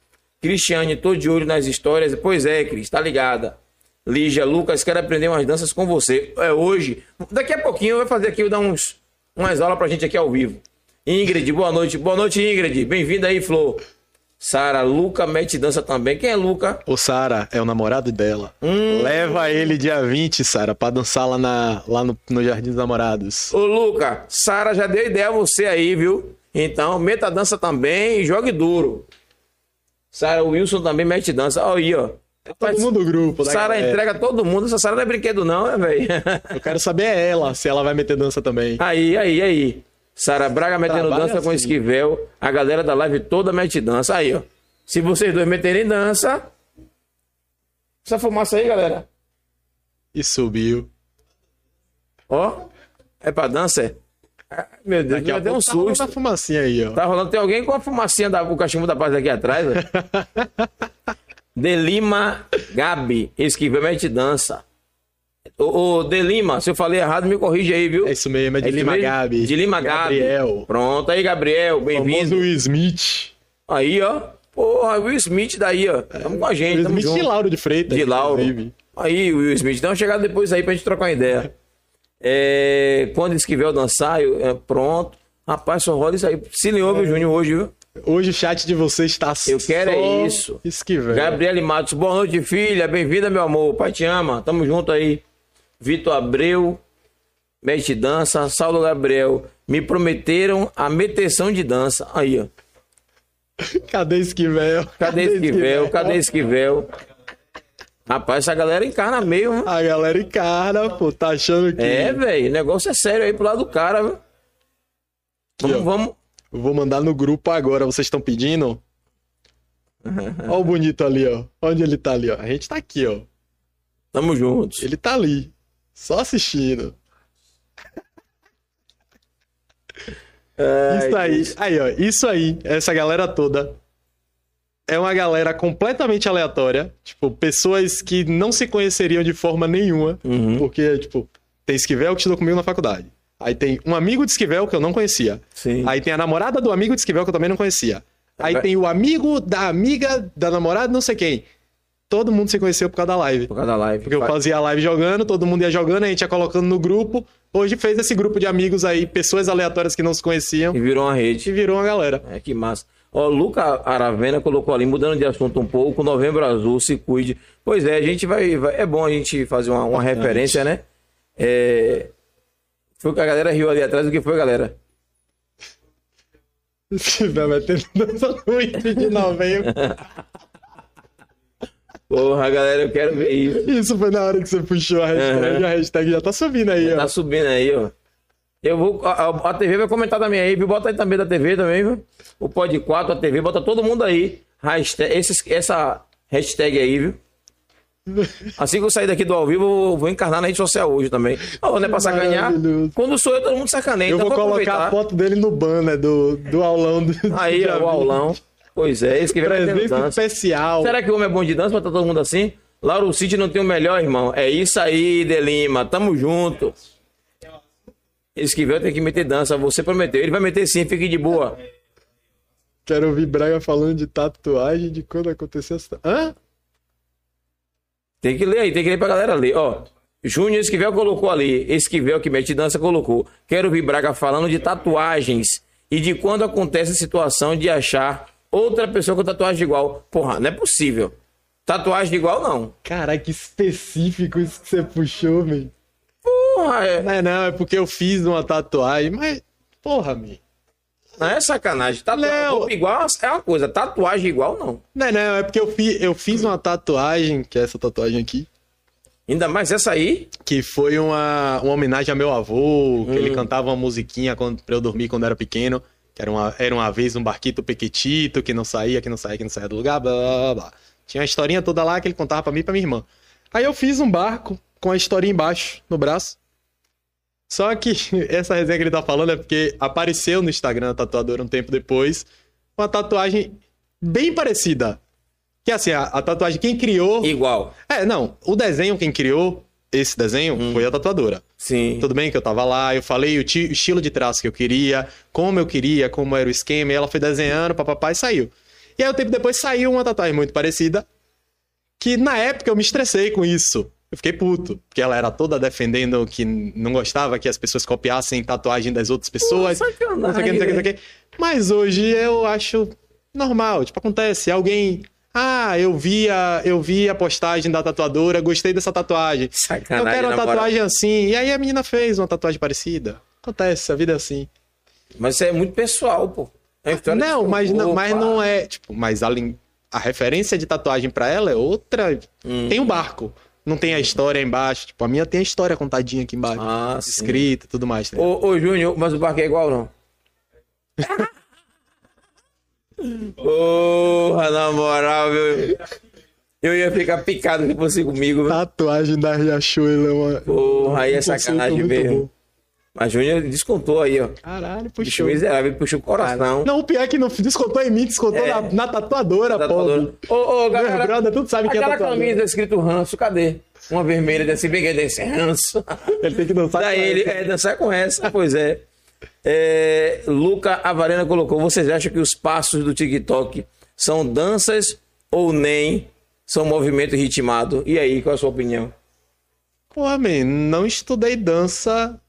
Cristiane, tô de olho nas histórias. Pois é, Cris, tá ligada. Lígia, Lucas, quero aprender umas danças com você. É hoje. Daqui a pouquinho eu vou fazer aqui, vou dar uns, umas aulas pra gente aqui ao vivo. Ingrid, boa noite. Boa noite, Ingrid. Bem-vinda aí, Flor. Sara, Luca mete dança também. Quem é Luca? O Sara é o namorado dela. Hum. Leva ele dia 20, Sara, pra dançar lá, na, lá no, no Jardim dos Namorados. Ô, Luca, Sara já deu ideia a você aí, viu? Então, meta dança também e jogue duro. Sara Wilson também mete dança. Olha aí, ó. É todo mundo do grupo. Sara entrega todo mundo. Essa Sara não é brinquedo, não, né, velho? Eu quero saber é ela, se ela vai meter dança também. Aí, aí, aí. Sara Braga metendo Trabalha dança assim. com Esquivel. A galera da live toda mete dança. Aí, ó. Se vocês dois meterem dança. Essa fumaça aí, galera. E subiu. Ó. É pra dança, é? Meu Deus, já deu um tá susto. Tá fumacinha aí, ó. Tá rolando. Tem alguém com a fumacinha da o cachimbo da paz aqui atrás, velho. Delima Gabi, esquivel mete dança. Ô, ô, Delima, se eu falei errado, me corrige aí, viu? É isso mesmo, é de é Lima Gabi. De Lima Gabriel. Pronto, aí, Gabriel, bem-vindo. Will Smith. Aí, ó. Porra, Will Smith daí, ó. Tamo com a gente, Will Smith junto. de Lauro de Freitas. De Lauro. Inclusive. Aí, Will Smith. Dá uma chegada depois aí pra gente trocar uma ideia. É, quando Esquivel dançar, eu, é, pronto. Rapaz, só rola isso aí. Se lhe ouve, é. Júnior, hoje, viu? Hoje o chat de vocês está Eu quero é isso. Esquivel. Gabriele Matos, boa noite, filha. Bem-vinda, meu amor. Pai te ama. Tamo junto aí. Vitor Abreu, Mete Dança. Saulo Gabriel. Me prometeram a meteção de dança. Aí, ó. Cadê Esquivel? Cadê, Cadê Esquivel? Cadê Esquivel? Rapaz, essa galera encarna mesmo. A galera encarna, pô. Tá achando que. É, velho. O negócio é sério aí pro lado do cara, viu? Vamos, vamos, vou mandar no grupo agora, vocês estão pedindo? Olha o bonito ali, ó. Onde ele tá ali, ó? A gente tá aqui, ó. Tamo juntos. Ele tá ali, só assistindo. Ai, isso aí, aí, ó. Isso aí, essa galera toda é uma galera completamente aleatória. Tipo, pessoas que não se conheceriam de forma nenhuma. Uhum. Porque, tipo, tem Esquivel que estudou comigo na faculdade. Aí tem um amigo de Esquivel que eu não conhecia. Sim. Aí tem a namorada do amigo de Esquivel que eu também não conhecia. Aí é. tem o amigo da amiga da namorada, não sei quem. Todo mundo se conheceu por causa da live. Por causa da live. Porque eu fazia a live jogando, todo mundo ia jogando, a gente ia colocando no grupo. Hoje fez esse grupo de amigos aí, pessoas aleatórias que não se conheciam. E virou uma rede. E virou uma galera. É, que massa. Ó, Luca Aravena colocou ali, mudando de assunto um pouco, Novembro Azul, se cuide. Pois é, a gente vai. vai é bom a gente fazer uma, uma referência, né? É, foi que a galera riu ali atrás. O que foi, galera? Se vai metendo dança no de novembro. Porra, galera, eu quero ver isso. Isso foi na hora que você puxou a hashtag. Uhum. A hashtag já tá subindo aí, já ó. Tá subindo aí, ó. Eu vou. A, a, TV vai comentar também aí, viu? Bota aí também da TV também, viu? O Pod 4, a TV, bota todo mundo aí. Hashtag, esses, essa hashtag aí, viu? Assim que eu sair daqui do ao vivo, eu vou encarnar na rede social hoje também. Oh, não é pra sacanear? Quando sou eu, todo mundo sacaneia. Eu então vou colocar a foto dele no banner do, do aulão. Do, aí, do o aulão. Pois é, esse que vai Presença especial. Será que o homem é bom de dança pra estar todo mundo assim? Lauro City não tem o melhor, irmão. É isso aí, De Lima. Tamo junto. Esquivel tem que meter dança. Você prometeu. Ele vai meter sim, fique de boa. Quero ouvir Braga falando de tatuagem de quando aconteceu essa. Hã? Tem que ler aí, tem que ler pra galera ler. Ó, Júnior Esquivel colocou ali. Esquivel que mete dança colocou. Quero ouvir Braga falando de tatuagens e de quando acontece a situação de achar outra pessoa com tatuagem igual. Porra, não é possível. Tatuagem igual, não. Caralho, que específico isso que você puxou, meu. Porra, é. Não é, não, é porque eu fiz uma tatuagem, mas. Porra, meu. Não é sacanagem. Tatuagem igual é uma coisa, tatuagem igual não. Não, não, é porque eu, fi, eu fiz uma tatuagem, que é essa tatuagem aqui. Ainda mais essa aí? Que foi uma, uma homenagem a meu avô, que hum. ele cantava uma musiquinha quando, pra eu dormir quando era pequeno. Que era uma, era uma vez um barquito pequetito, que não saía, que não saía, que não saía do lugar, blá blá blá. Tinha a historinha toda lá que ele contava pra mim e pra minha irmã. Aí eu fiz um barco com a historinha embaixo, no braço. Só que essa resenha que ele tá falando é porque apareceu no Instagram da tatuadora um tempo depois uma tatuagem bem parecida. Que assim, a, a tatuagem quem criou. Igual. É, não. O desenho quem criou esse desenho hum. foi a tatuadora. Sim. Tudo bem que eu tava lá, eu falei o, o estilo de traço que eu queria, como eu queria, como era o esquema, e ela foi desenhando, papapá, e saiu. E aí, um tempo depois, saiu uma tatuagem muito parecida, que na época eu me estressei com isso. Eu fiquei puto, porque ela era toda defendendo que não gostava que as pessoas copiassem tatuagem das outras pessoas. Pô, sacanagem, não sei o que, não sei o que, não sei o que. Mas hoje eu acho normal. Tipo, acontece, alguém. Ah, eu vi a, eu vi a postagem da tatuadora, gostei dessa tatuagem. Sacanagem, eu quero uma tatuagem assim. E aí a menina fez uma tatuagem parecida. Acontece, a vida é assim. Mas isso é muito pessoal, pô. É não, mas, não, mas não é. Tipo, mas a, a referência de tatuagem para ela é outra. Hum. Tem um barco não tem a história embaixo. Tipo, a minha tem a história contadinha aqui embaixo. Ah, escrita e tudo mais. Tá ô, ô, Júnior, mas o barco é igual não? Porra, na moral, viu? Eu ia ficar picado se fosse comigo. Tatuagem da Riachuelo uma. Porra, aí é sacanagem mesmo. Mas Júnior descontou aí, ó. Caralho, puxou. Bicho miserável, puxou o coração. Não, o pior é que não descontou em mim, descontou é. na, na, tatuadora, na tatuadora. pô. Ô, ô, galera. Brother, tudo sabe que é tatuadora. Camisa escrito ranço, cadê? Uma vermelha desse bem desse ranço. Ele tem que dançar Daí com ele, essa. É, dançar com essa, pois é. é. Luca Avarena colocou, vocês acham que os passos do TikTok são danças ou nem são movimento ritmado? E aí, qual é a sua opinião? Pô, man, não estudei dança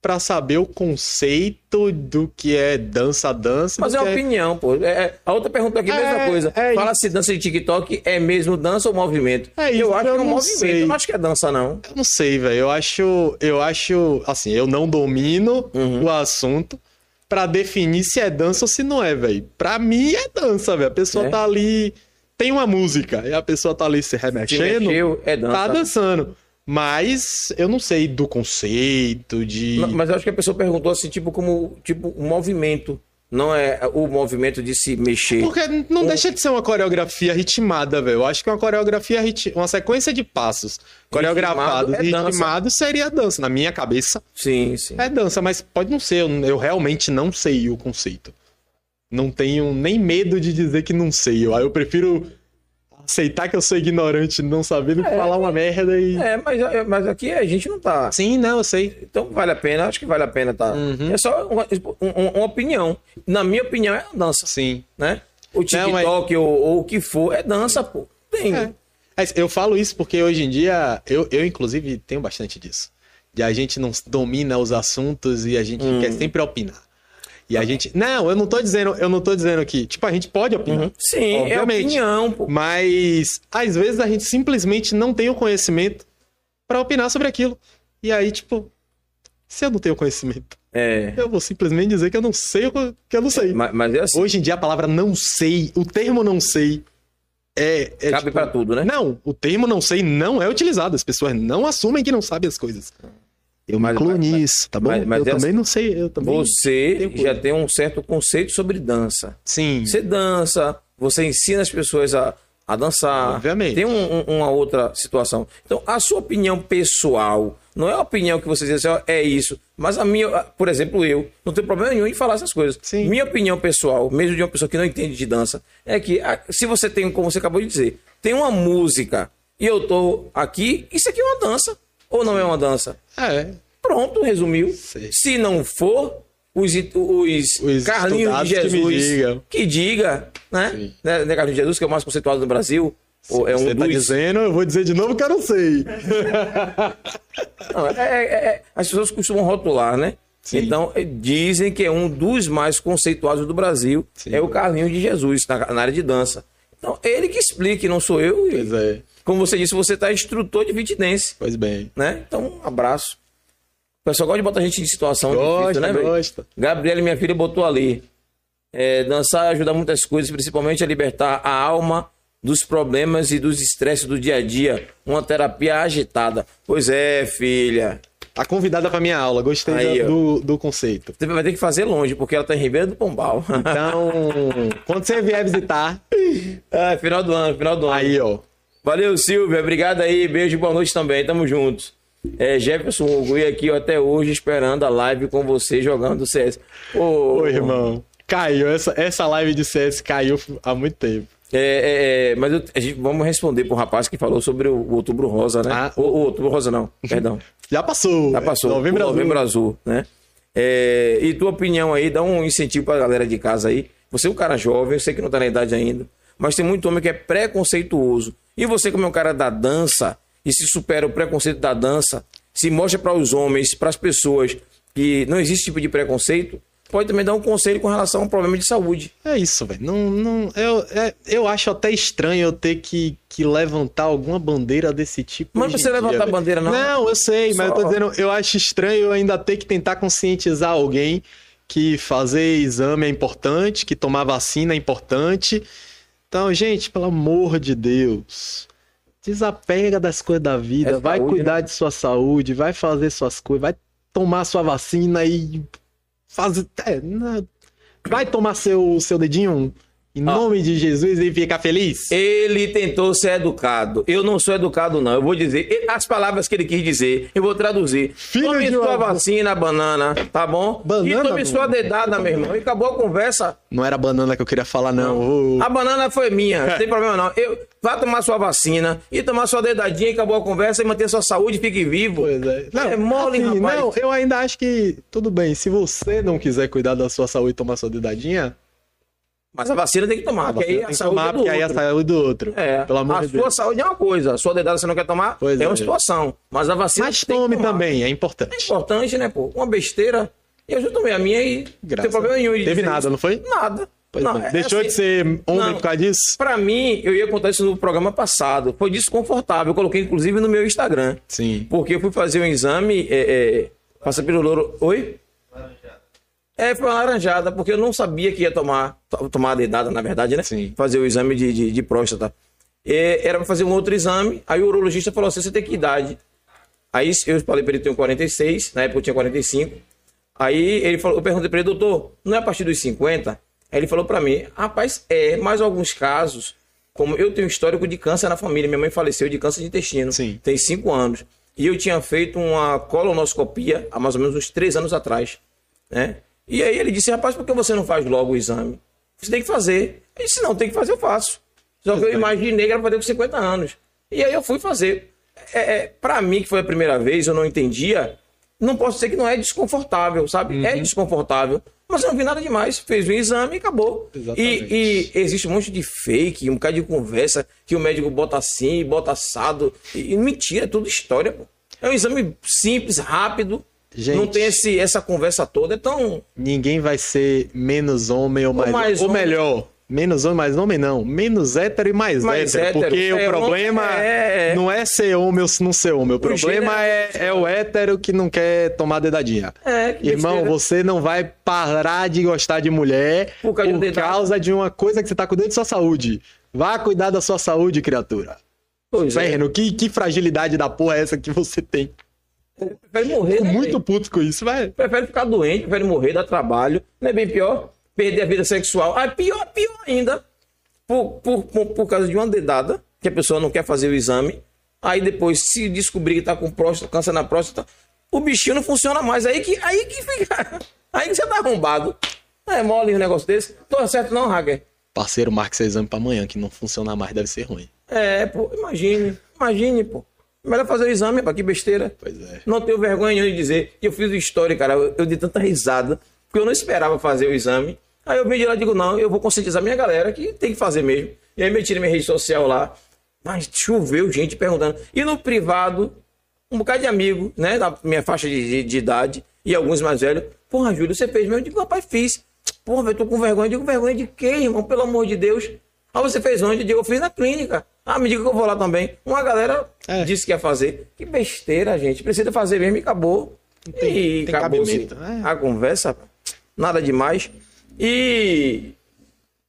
para saber o conceito do que é dança-dança. Mas é é... opinião, pô. É, é, a outra pergunta aqui é a mesma coisa. É Fala se dança de TikTok é mesmo dança ou movimento. É isso, eu acho eu que é um movimento. Sei. Eu não acho que é dança, não. Eu não sei, velho. Eu acho. Eu acho. Assim, eu não domino uhum. o assunto para definir se é dança ou se não é, velho. Pra mim é dança, velho. A pessoa é? tá ali. Tem uma música e a pessoa tá ali se remexendo. Se mexeu, é dança. Tá dançando. Mas eu não sei do conceito, de. Mas eu acho que a pessoa perguntou assim, tipo, como tipo, um movimento. Não é o movimento de se mexer. Porque não um... deixa de ser uma coreografia ritmada, velho. Eu acho que uma coreografia, rit... uma sequência de passos coreografados e é ritmados seria dança. Na minha cabeça. Sim, sim. É dança, mas pode não ser. Eu realmente não sei o conceito. Não tenho nem medo de dizer que não sei. Eu, eu prefiro aceitar que eu sou ignorante, não sabendo é, falar uma merda e. É, mas, mas aqui a gente não tá. Sim, não, eu sei. Então vale a pena, acho que vale a pena, tá? Uhum. É só uma, uma, uma, opinião. Na minha opinião, é dança. Sim. Né? O TikTok não, mas... ou, ou, o que for, é dança, pô. Tem. É. Eu falo isso porque hoje em dia, eu, eu inclusive tenho bastante disso. De a gente não domina os assuntos e a gente hum. quer sempre opinar. E a gente. Não, eu não tô dizendo, eu não tô dizendo que. Tipo, a gente pode opinar. Uhum. Sim, é obviamente, é opinião. Pô. Mas às vezes a gente simplesmente não tem o conhecimento para opinar sobre aquilo. E aí, tipo, se eu não tenho conhecimento, é. eu vou simplesmente dizer que eu não sei o que eu não sei. Mas, mas é assim. Hoje em dia a palavra não sei, o termo não sei, é, é Cabe tipo, para tudo, né? Não, o termo não sei não é utilizado. As pessoas não assumem que não sabem as coisas. Eu me incluo nisso, tá bom? Mas, mas eu também não sei. Eu também você já tem um certo conceito sobre dança. Sim. Você dança, você ensina as pessoas a, a dançar. Obviamente. Tem um, um, uma outra situação. Então, a sua opinião pessoal, não é a opinião que você diz assim, é isso. Mas a minha, por exemplo, eu, não tenho problema nenhum em falar essas coisas. Sim. Minha opinião pessoal, mesmo de uma pessoa que não entende de dança, é que se você tem, como você acabou de dizer, tem uma música e eu tô aqui, isso aqui é uma dança. Ou não é uma dança? É. Pronto, resumiu. Sei. Se não for, os, os, os Carlinhos de Jesus que, que, diga, né? Sim. né? Carlinhos de Jesus, que é o mais conceituado no Brasil. Se é um você tá dos... dizendo, eu vou dizer de novo que eu não sei. não, é, é, é, as pessoas costumam rotular, né? Sim. Então, é, dizem que é um dos mais conceituados do Brasil. Sim. É o Carlinhos de Jesus, na, na, área de dança. Então, ele que explique, não sou eu. Pois é. Como você disse, você está instrutor de vitidense. Pois bem. Né? Então, um abraço. O pessoal gosta de botar a gente em situação gosta, difícil, né, gosta. Gabriela, minha filha, botou ali. É, dançar ajuda muitas coisas, principalmente a libertar a alma dos problemas e dos estresses do dia a dia. Uma terapia agitada. Pois é, filha. Tá convidada para minha aula, gostei Aí, do, do conceito. Você vai ter que fazer longe, porque ela tá em Ribeira do Pombal. Então, quando você vier visitar. É, final do ano, final do ano. Aí, ó. Valeu, Silvia. Obrigado aí. Beijo, boa noite também. Tamo juntos. É, Jefferson Ogui aqui até hoje esperando a live com você jogando CS. Ô, Oi, irmão. Caiu, essa, essa live de CS caiu há muito tempo. É, é, é, mas eu, gente, vamos responder pro rapaz que falou sobre o, o Outubro Rosa, né? Ah, o, o, Outubro Rosa não, perdão. Já passou. Já passou. Novembro, Azul. Novembro Azul, né? É, e tua opinião aí, dá um incentivo pra galera de casa aí. Você é um cara jovem, eu sei que não tá na idade ainda, mas tem muito homem que é preconceituoso. E você, como é um cara da dança, e se supera o preconceito da dança, se mostra para os homens, para as pessoas, que não existe tipo de preconceito, pode também dar um conselho com relação a um problema de saúde. É isso, velho. Não, não, eu, é, eu acho até estranho eu ter que, que levantar alguma bandeira desse tipo. Mas você levantar a bandeira, não? Não, eu sei, Só... mas eu tô dizendo, eu acho estranho eu ainda ter que tentar conscientizar alguém que fazer exame é importante, que tomar vacina é importante. Então, gente, pelo amor de Deus. Desapega das coisas da vida, é vai saúde, cuidar né? de sua saúde, vai fazer suas coisas, vai tomar sua vacina e fazer. É, vai tomar seu, seu dedinho em nome de Jesus e ficar feliz? Ele tentou ser educado. Eu não sou educado, não. Eu vou dizer as palavras que ele quis dizer. Eu vou traduzir. Filho tome sua uma... vacina, banana, tá bom? Banana, e tome sua dedada, meu irmão. E acabou a conversa. Não era a banana que eu queria falar, não. não. A banana foi minha. Não tem problema, não. Eu... Vá tomar sua vacina e tomar sua dedadinha e acabou a conversa e manter sua saúde, fique vivo. Pois é. Não, é mole, assim, rapaz. Não, eu ainda acho que tudo bem. Se você não quiser cuidar da sua saúde e tomar sua dedadinha, mas a vacina tem que tomar, porque aí a saúde tomar, é do outro. aí a saúde do outro. É. Pelo amor a de sua Deus. saúde é uma coisa, a sua dedada você não quer tomar, pois é uma situação. Mas a vacina Mas tome também, é importante. É importante, né, pô? Uma besteira. Eu já tomei a minha e Graças não tem problema nenhum. Teve nada, isso. não foi? Nada. Não, é Deixou assim, de ser homem não, por causa disso? Pra mim, eu ia contar isso no programa passado. Foi desconfortável. Eu coloquei, inclusive, no meu Instagram. Sim. Porque eu fui fazer um exame. É, é, passa pelo louro. Oi? É, foi uma laranjada, porque eu não sabia que ia tomar, tomar a dedada, na verdade, né? Sim. Fazer o exame de, de, de próstata. E era para fazer um outro exame, aí o urologista falou assim, você tem que idade? Aí eu falei para ele, tenho 46, na época eu tinha 45. Aí ele falou, eu perguntei para ele, doutor, não é a partir dos 50? Aí ele falou para mim, rapaz, é, mas alguns casos, como eu tenho histórico de câncer na família, minha mãe faleceu de câncer de intestino, Sim. tem 5 anos. E eu tinha feito uma colonoscopia há mais ou menos uns 3 anos atrás, né? E aí ele disse, rapaz, por que você não faz logo o exame? Você tem que fazer. Ele disse, não, tem que fazer, eu faço. Só que eu imaginei que era fazer com 50 anos. E aí eu fui fazer. É, é, para mim, que foi a primeira vez, eu não entendia. Não posso dizer que não é desconfortável, sabe? É uhum. É desconfortável. Mas eu não vi nada demais. Fez o exame e acabou. E, e, existe um monte de fake, um bocado de conversa que o médico bota assim, bota assado. E, e mentira, é tudo história, pô. É um exame simples, rápido. Gente, não tem esse, essa conversa toda, então. Ninguém vai ser menos homem ou, mais, ou, mais ou melhor. Menos homem, mais homem não. Menos hétero e mais, mais hétero, hétero. Porque é, o problema é... não é ser homem ou não ser homem. O, o problema é, é, o hétero que não quer tomar dedadinha. É, Irmão, besteira. você não vai parar de gostar de mulher por causa, por de, causa de uma coisa que você tá cuidando de sua saúde. Vá cuidar da sua saúde, criatura. Pois Inferno, é. que, que fragilidade da porra é essa que você tem? Prefere morrer. Né, muito puto com isso, vai. Prefere ficar doente, prefere morrer, dar trabalho. Não é bem pior? perder a vida sexual. Ah, pior, pior ainda, por, por, por, por causa de uma dedada, que a pessoa não quer fazer o exame. Aí depois, se descobrir que tá com próstata, câncer na próstata, o bichinho não funciona mais. Aí que, aí que fica. Aí que você tá arrombado. É mole um negócio desse. Tô certo não, Hacker? Parceiro, marque seu exame pra amanhã, que não funciona mais, deve ser ruim. É, pô, imagine. Imagine, pô. Melhor fazer o exame, pá, que besteira. Pois é. Não tenho vergonha de dizer. Eu fiz história, cara. Eu, eu dei tanta risada, porque eu não esperava fazer o exame. Aí eu vim de lá e digo, não, eu vou conscientizar minha galera que tem que fazer mesmo. E aí meti na minha rede social lá. Mas choveu gente perguntando. E no privado, um bocado de amigo, né? Da minha faixa de, de, de idade, e alguns mais velhos. Porra, Júlio, você fez mesmo? Eu digo, rapaz, fiz. Porra, eu tô com vergonha. Eu digo, vergonha de quê, irmão? Pelo amor de Deus. Ah, você fez onde? Eu digo, eu fiz na clínica. Ah, me diga que eu vou lá também. Uma galera é. disse que ia fazer. Que besteira, gente. Precisa fazer mesmo e acabou. Tem, e tem acabou é. a conversa. Nada demais. E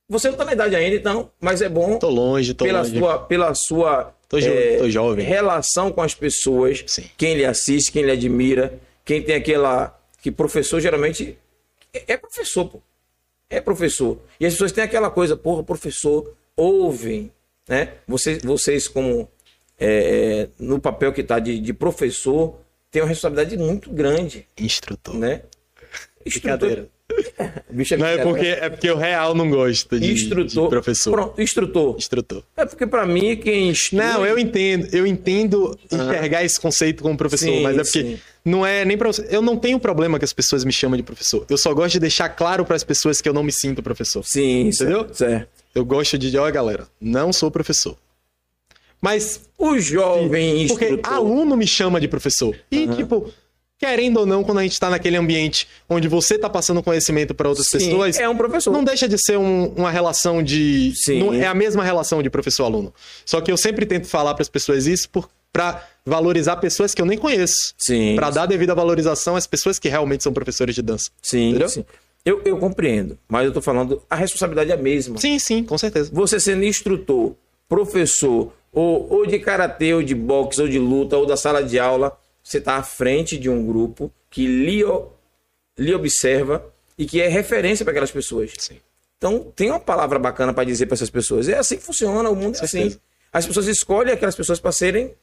você não tá na idade ainda, então, mas é bom. Tô longe, tô pela longe. Sua, pela sua tô, jo é, tô jovem. relação com as pessoas, Sim. quem lhe assiste, quem lhe admira, quem tem aquela. Que professor geralmente é, é professor, pô. É professor. E as pessoas têm aquela coisa, porra, professor, ouvem, né? Vocês, vocês como é, no papel que está de, de, professor, tem uma responsabilidade muito grande. Instrutor. Né? Instrutor. Bicho é não, é porque, é porque o real não gosta de, instrutor, de professor. Pronto, instrutor. Instrutor. É porque para mim quem instrui... Não, eu entendo. Eu entendo enxergar esse conceito como professor, sim, mas é porque sim. não é nem para Eu não tenho problema que as pessoas me chamam de professor. Eu só gosto de deixar claro para as pessoas que eu não me sinto professor. Sim, entendeu? Certo. Eu gosto de, olha galera, não sou professor. Mas o jovem instrutor... Porque aluno me chama de professor. E uhum. tipo, querendo ou não, quando a gente está naquele ambiente onde você está passando conhecimento para outras Sim, pessoas, é um professor. Não deixa de ser um, uma relação de, Sim. Não, é a mesma relação de professor-aluno. Só que eu sempre tento falar para as pessoas isso para valorizar pessoas que eu nem conheço, para dar devida valorização às pessoas que realmente são professores de dança. Sim, entendeu? sim. Eu, eu compreendo, mas eu tô falando, a responsabilidade é a mesma. Sim, sim, com certeza. Você sendo instrutor, professor, ou, ou de karatê, ou de boxe, ou de luta, ou da sala de aula, você está à frente de um grupo que lhe, lhe observa e que é referência para aquelas pessoas. Sim. Então, tem uma palavra bacana para dizer para essas pessoas. É assim que funciona, o mundo é assim. As pessoas escolhem aquelas pessoas para serem.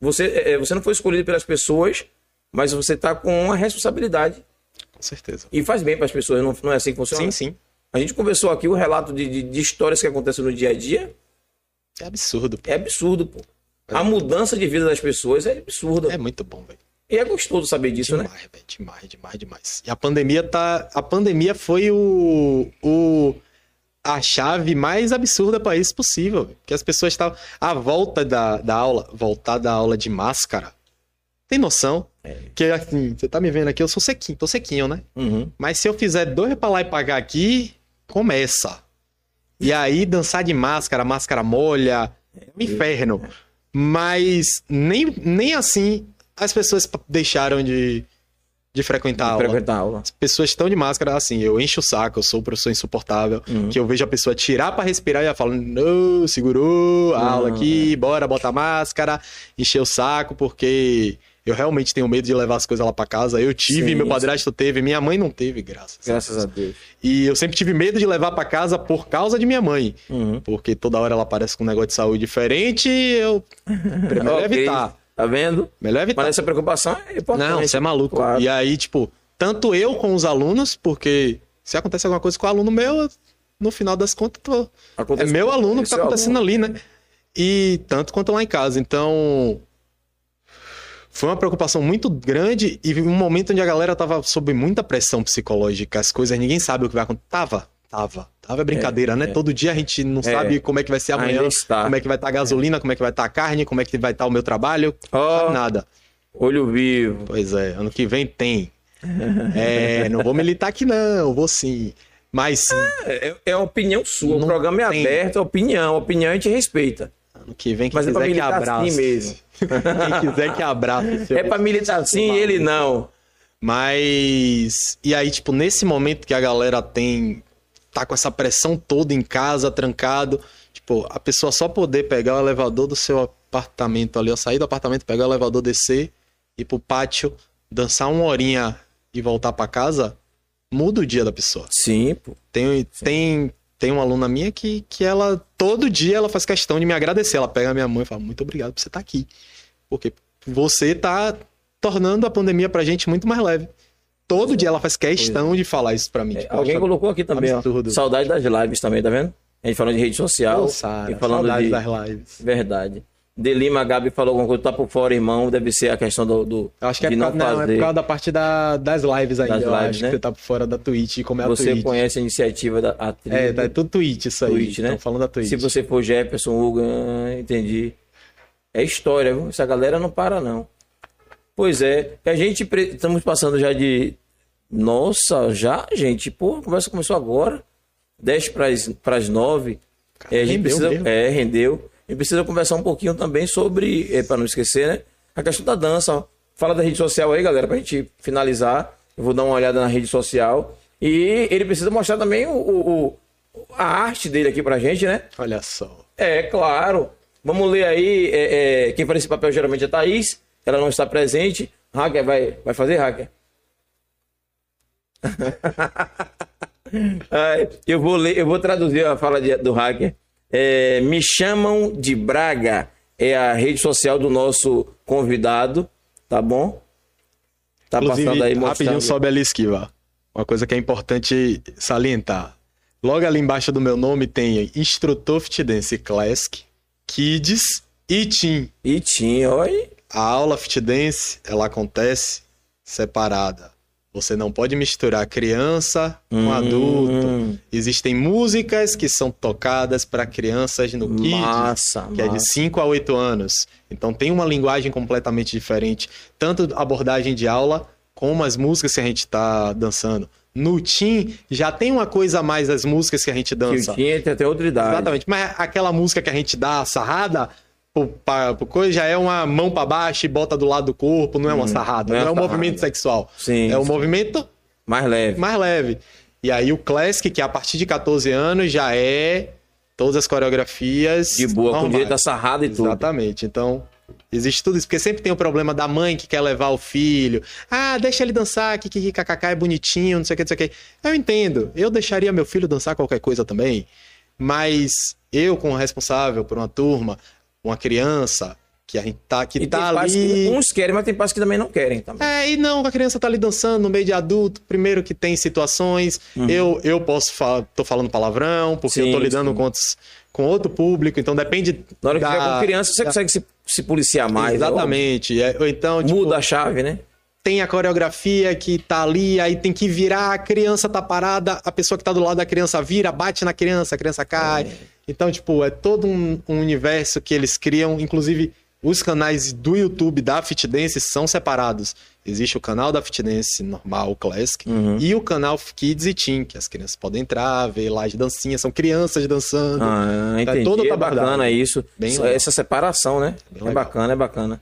Você, é, é, você não foi escolhido pelas pessoas, mas você está com uma responsabilidade. Com certeza. E faz bem para as pessoas, não, não é assim que funciona? Sim, sim. A gente conversou aqui o relato de, de, de histórias que acontecem no dia a dia. É absurdo. Pô. É absurdo, pô. A mudança de vida das pessoas é absurda. É muito bom, velho. E é gostoso saber disso, demais, né? Véio, demais, demais, demais. E a pandemia tá. A pandemia foi o. o a chave mais absurda para isso possível. Que as pessoas estavam. A volta da, da aula. Voltar da aula de máscara. Tem noção? É. Que assim, você tá me vendo aqui, eu sou sequinho, tô sequinho, né? Uhum. Mas se eu fizer dois pra lá e pagar aqui, começa. E aí, dançar de máscara, máscara molha, é um inferno. Mas nem, nem assim as pessoas deixaram de, de frequentar, de aula. frequentar aula. As pessoas estão de máscara, assim, eu encho o saco, eu sou o professor insuportável, uhum. que eu vejo a pessoa tirar para respirar e ela fala, não, segurou a uhum. aula aqui, é. bora, bota a máscara, encher o saco, porque eu realmente tenho medo de levar as coisas lá para casa. Eu tive, sim, meu padrasto sim. teve, minha mãe não teve, graças, graças a Deus. E eu sempre tive medo de levar para casa por causa de minha mãe, uhum. porque toda hora ela aparece com um negócio de saúde diferente, eu prefiro evitar. Tá vendo? Melhor evitar. Mas essa preocupação é importante. Não, você é maluco. Claro. E aí, tipo, tanto eu com os alunos, porque se acontece alguma coisa com o aluno meu, no final das contas, tô... é meu aluno que tá acontecendo aluno. ali, né? E tanto quanto lá em casa. Então, foi uma preocupação muito grande e um momento onde a galera tava sob muita pressão psicológica, as coisas, ninguém sabe o que vai acontecer. Tava, tava. Tava brincadeira, é, né? É. Todo dia a gente não é. sabe como é que vai ser amanhã, como é que vai estar tá a gasolina, como é que vai estar tá a carne, como é que vai estar tá o meu trabalho. Oh, nada. Olho vivo. Pois é, ano que vem tem. é, não vou militar aqui não, vou sim. Mas. É, é, é opinião sua. Não o programa é tem... aberto, é opinião. Opinião a gente respeita. Ano que vem, quem Mas quiser é que abrace. Assim mesmo. quem quiser que abrace. É pra militar assim ele não. Mas. E aí, tipo, nesse momento que a galera tem. tá com essa pressão toda em casa, trancado. Tipo, a pessoa só poder pegar o elevador do seu apartamento ali, ó, sair do apartamento, pegar o elevador, descer, ir pro pátio, dançar uma horinha e voltar para casa, muda o dia da pessoa. Sim, pô. Tem, Sim. tem, tem uma aluna minha que, que ela, todo dia, ela faz questão de me agradecer. Ela pega a minha mãe e fala, muito obrigado por você estar tá aqui. Porque você tá tornando a pandemia pra gente muito mais leve. Todo dia ela faz questão é. de falar isso pra mim. É, tipo, alguém colocou aqui também, absurdo. ó. Saudade das lives também, tá vendo? A gente falando de rede social. Ô, Sarah, e falando de... das lives. Verdade. De Lima, Gabi falou alguma coisa, tá por fora, irmão. Deve ser a questão do. do acho que é, por causa, não, é por causa da parte da, das lives ainda. Das eu lives, acho né? que você tá por fora da Twitch. Como é você Twitch. conhece a iniciativa da a É, tá, é tudo Twitch isso aí. Twitch, né? falando da Twitch. Se você for Jefferson, Hugo, ah, entendi. É história, viu? Essa galera não para, não. Pois é. A gente. Estamos passando já de. Nossa, já, gente? Pô, a conversa começou agora. 10 para as 9. é, a gente precisa. Mesmo. É, rendeu. A gente precisa conversar um pouquinho também sobre, é, para não esquecer, né? A questão da dança. Fala da rede social aí, galera, pra gente finalizar. Eu vou dar uma olhada na rede social. E ele precisa mostrar também o, o, o a arte dele aqui pra gente, né? Olha só. É, claro. Vamos ler aí. É, é, quem faz esse papel geralmente é a Thaís. Ela não está presente. Hacker vai, vai fazer, Hacker? eu vou ler, eu vou traduzir a fala de, do Hacker. É, me chamam de Braga, é a rede social do nosso convidado, tá bom? Tá Inclusive, passando aí mostrando. rapidinho sobe ali esquiva. Uma coisa que é importante salientar. Logo ali embaixo do meu nome tem Instrutor Fit Dance Classic, Kids e Team. E Team, oi. A aula Fit Dance, ela acontece separada. Você não pode misturar criança com hum. adulto. Existem músicas que são tocadas para crianças no Kids, massa, que massa. é de 5 a 8 anos. Então tem uma linguagem completamente diferente, tanto a abordagem de aula como as músicas que a gente está dançando. No Tim já tem uma coisa a mais das músicas que a gente dança. Que o Tim tem até outra idade. Exatamente. Mas aquela música que a gente dá sarrada, pra, coisa já é uma mão para baixo e bota do lado do corpo, não é uma hum, sarrada, não é, não é um movimento sexual. Sim, é um movimento mais leve. Mais leve. E aí o Classic, que é a partir de 14 anos já é todas as coreografias de boa normais. com direito a sarrada e tudo. Exatamente. Então, Existe tudo isso, porque sempre tem o problema da mãe que quer levar o filho. Ah, deixa ele dançar, que kkk é bonitinho, não sei o que, não sei o que. Eu entendo, eu deixaria meu filho dançar qualquer coisa também, mas eu, como responsável por uma turma, uma criança que a gente tá, que e tá ali. Que uns querem, mas tem pais que também não querem também. É, e não, a criança tá ali dançando no meio de adulto. Primeiro que tem situações. Uhum. Eu, eu posso falar, tô falando palavrão, porque sim, eu tô lidando com, outros, com outro público, então depende. Na hora que da, com criança, você da... consegue se, se policiar mais. Né? Exatamente. É, então, tipo, Muda a chave, né? Tem a coreografia que tá ali, aí tem que virar, a criança tá parada, a pessoa que tá do lado da criança vira, bate na criança, a criança cai. É. Então, tipo, é todo um, um, universo que eles criam. Inclusive, os canais do YouTube da Fit Dance são separados. Existe o canal da Fit Dance normal, o Classic, uhum. e o canal Kids e Teen, que as crianças podem entrar, ver lá de dancinha, são crianças dançando. Ah, então, é entendi. É, todo é bacana isso. Bem Essa separação, né? É legal. bacana, é bacana.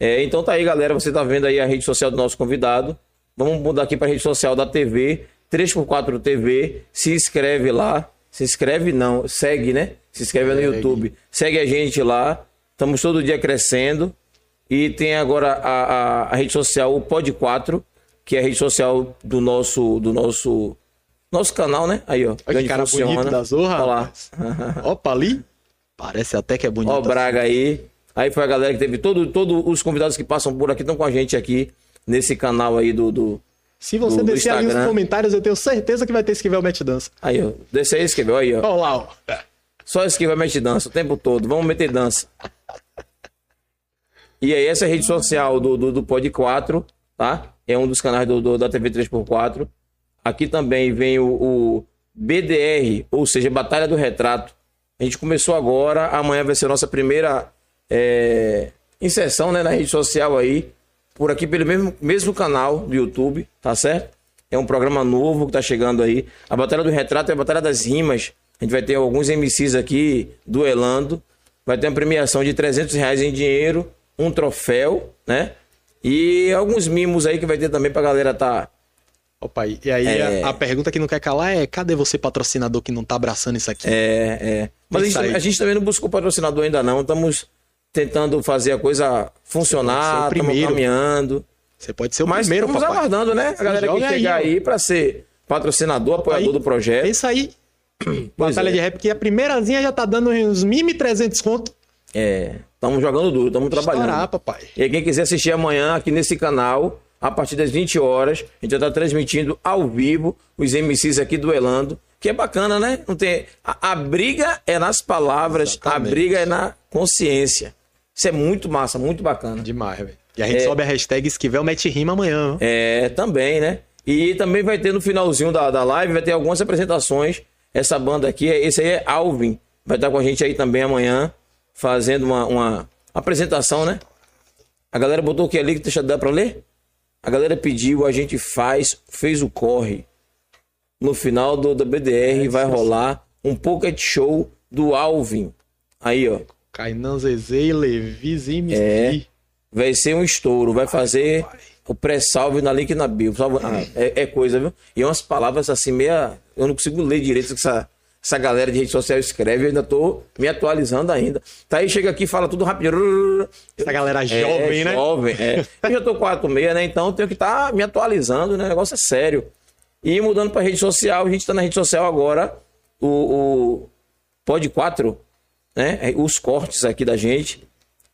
É, então tá aí, galera. Você tá vendo aí a rede social do nosso convidado. Vamos mudar aqui para a rede social da TV, 3x4 TV. Se inscreve lá se inscreve não, segue, né? Se inscreve no YouTube. Segue a gente lá. Estamos todo dia crescendo. E tem agora a, a, a, rede social, o Pod 4, que é a rede social do nosso, do nosso, nosso canal, né? Aí, ó. Olha que cara funciona. bonito da Zorra. Olha lá. Opa, ali. Parece até que é bonito. Ó, Braga aí. Aí foi a galera que teve. Todos todo os convidados que passam por aqui estão com a gente aqui nesse canal aí do, do, se você do, descer do ali nos comentários, eu tenho certeza que vai ter esquivel match dança. Aí, ó. Desce aí, esquivel aí, ó. Olha lá, ó. Só esquivel match dança o tempo todo. Vamos meter dança. E aí, essa é a rede social do, do, do Pod 4, tá? É um dos canais do, do da TV 3x4. Aqui também vem o, o BDR, ou seja, Batalha do Retrato. A gente começou agora, amanhã vai ser a nossa primeira é, inserção né, na rede social aí por aqui pelo mesmo, mesmo canal do YouTube, tá certo? É um programa novo que está chegando aí. A Batalha do Retrato é a Batalha das Rimas. A gente vai ter alguns MCs aqui duelando. Vai ter uma premiação de 300 reais em dinheiro, um troféu, né? E alguns mimos aí que vai ter também pra galera tá. Opa, e aí é... a, a, pergunta que não quer calar é: cadê você, patrocinador, que não tá abraçando isso aqui? É, é. Mas a gente, a gente, também não buscou patrocinador ainda não. Estamos tentando fazer a coisa funcionar, estamos caminhando. Você pode ser o Mas primeiro, estamos papai. aguardando, né? A galera que chegar aí, aí para ser patrocinador, apoiador aí, do projeto. É isso aí. Pois Batalha é. de rap, que a primeirazinha já tá dando uns 1.300 conto. É, estamos jogando duro, estamos trabalhando. Estourar, papai. E quem quiser assistir amanhã aqui nesse canal, a partir das 20 horas, a gente já tá transmitindo ao vivo os MCs aqui duelando. Que é bacana, né? Não tem... a, a briga é nas palavras, Exatamente. a briga é na consciência. Isso é muito massa, muito bacana. Demais, velho. E a gente é... sobe a hashtag Esquivel Mete Rima amanhã. É, também, né? E também vai ter no finalzinho da, da live, vai ter algumas apresentações. Essa banda aqui, esse aí é Alvin. Vai estar com a gente aí também amanhã, fazendo uma, uma apresentação, né? A galera botou o que ali que deixa dar pra ler? A galera pediu, a gente faz, fez o corre. No final do, do BDR é, vai rolar um pocket show do Alvin. Aí, ó. Kainan Zezé e Levi Zimski. É, vai ser um estouro, vai fazer o pré-salve na link na bio. Ah, é, é, coisa, viu? E umas palavras assim, meia. Eu não consigo ler direito o que essa, essa galera de rede social escreve, eu ainda tô me atualizando ainda. Tá aí, chega aqui fala tudo rápido. Essa galera é, jovem, é, né? Jovem, é. Eu já tô 4 meia, né? Então tenho que estar tá me atualizando, né? O negócio é sério. E mudando pra rede social, a gente tá na rede social agora, o, o Pod 4 né? É, os cortes aqui da gente,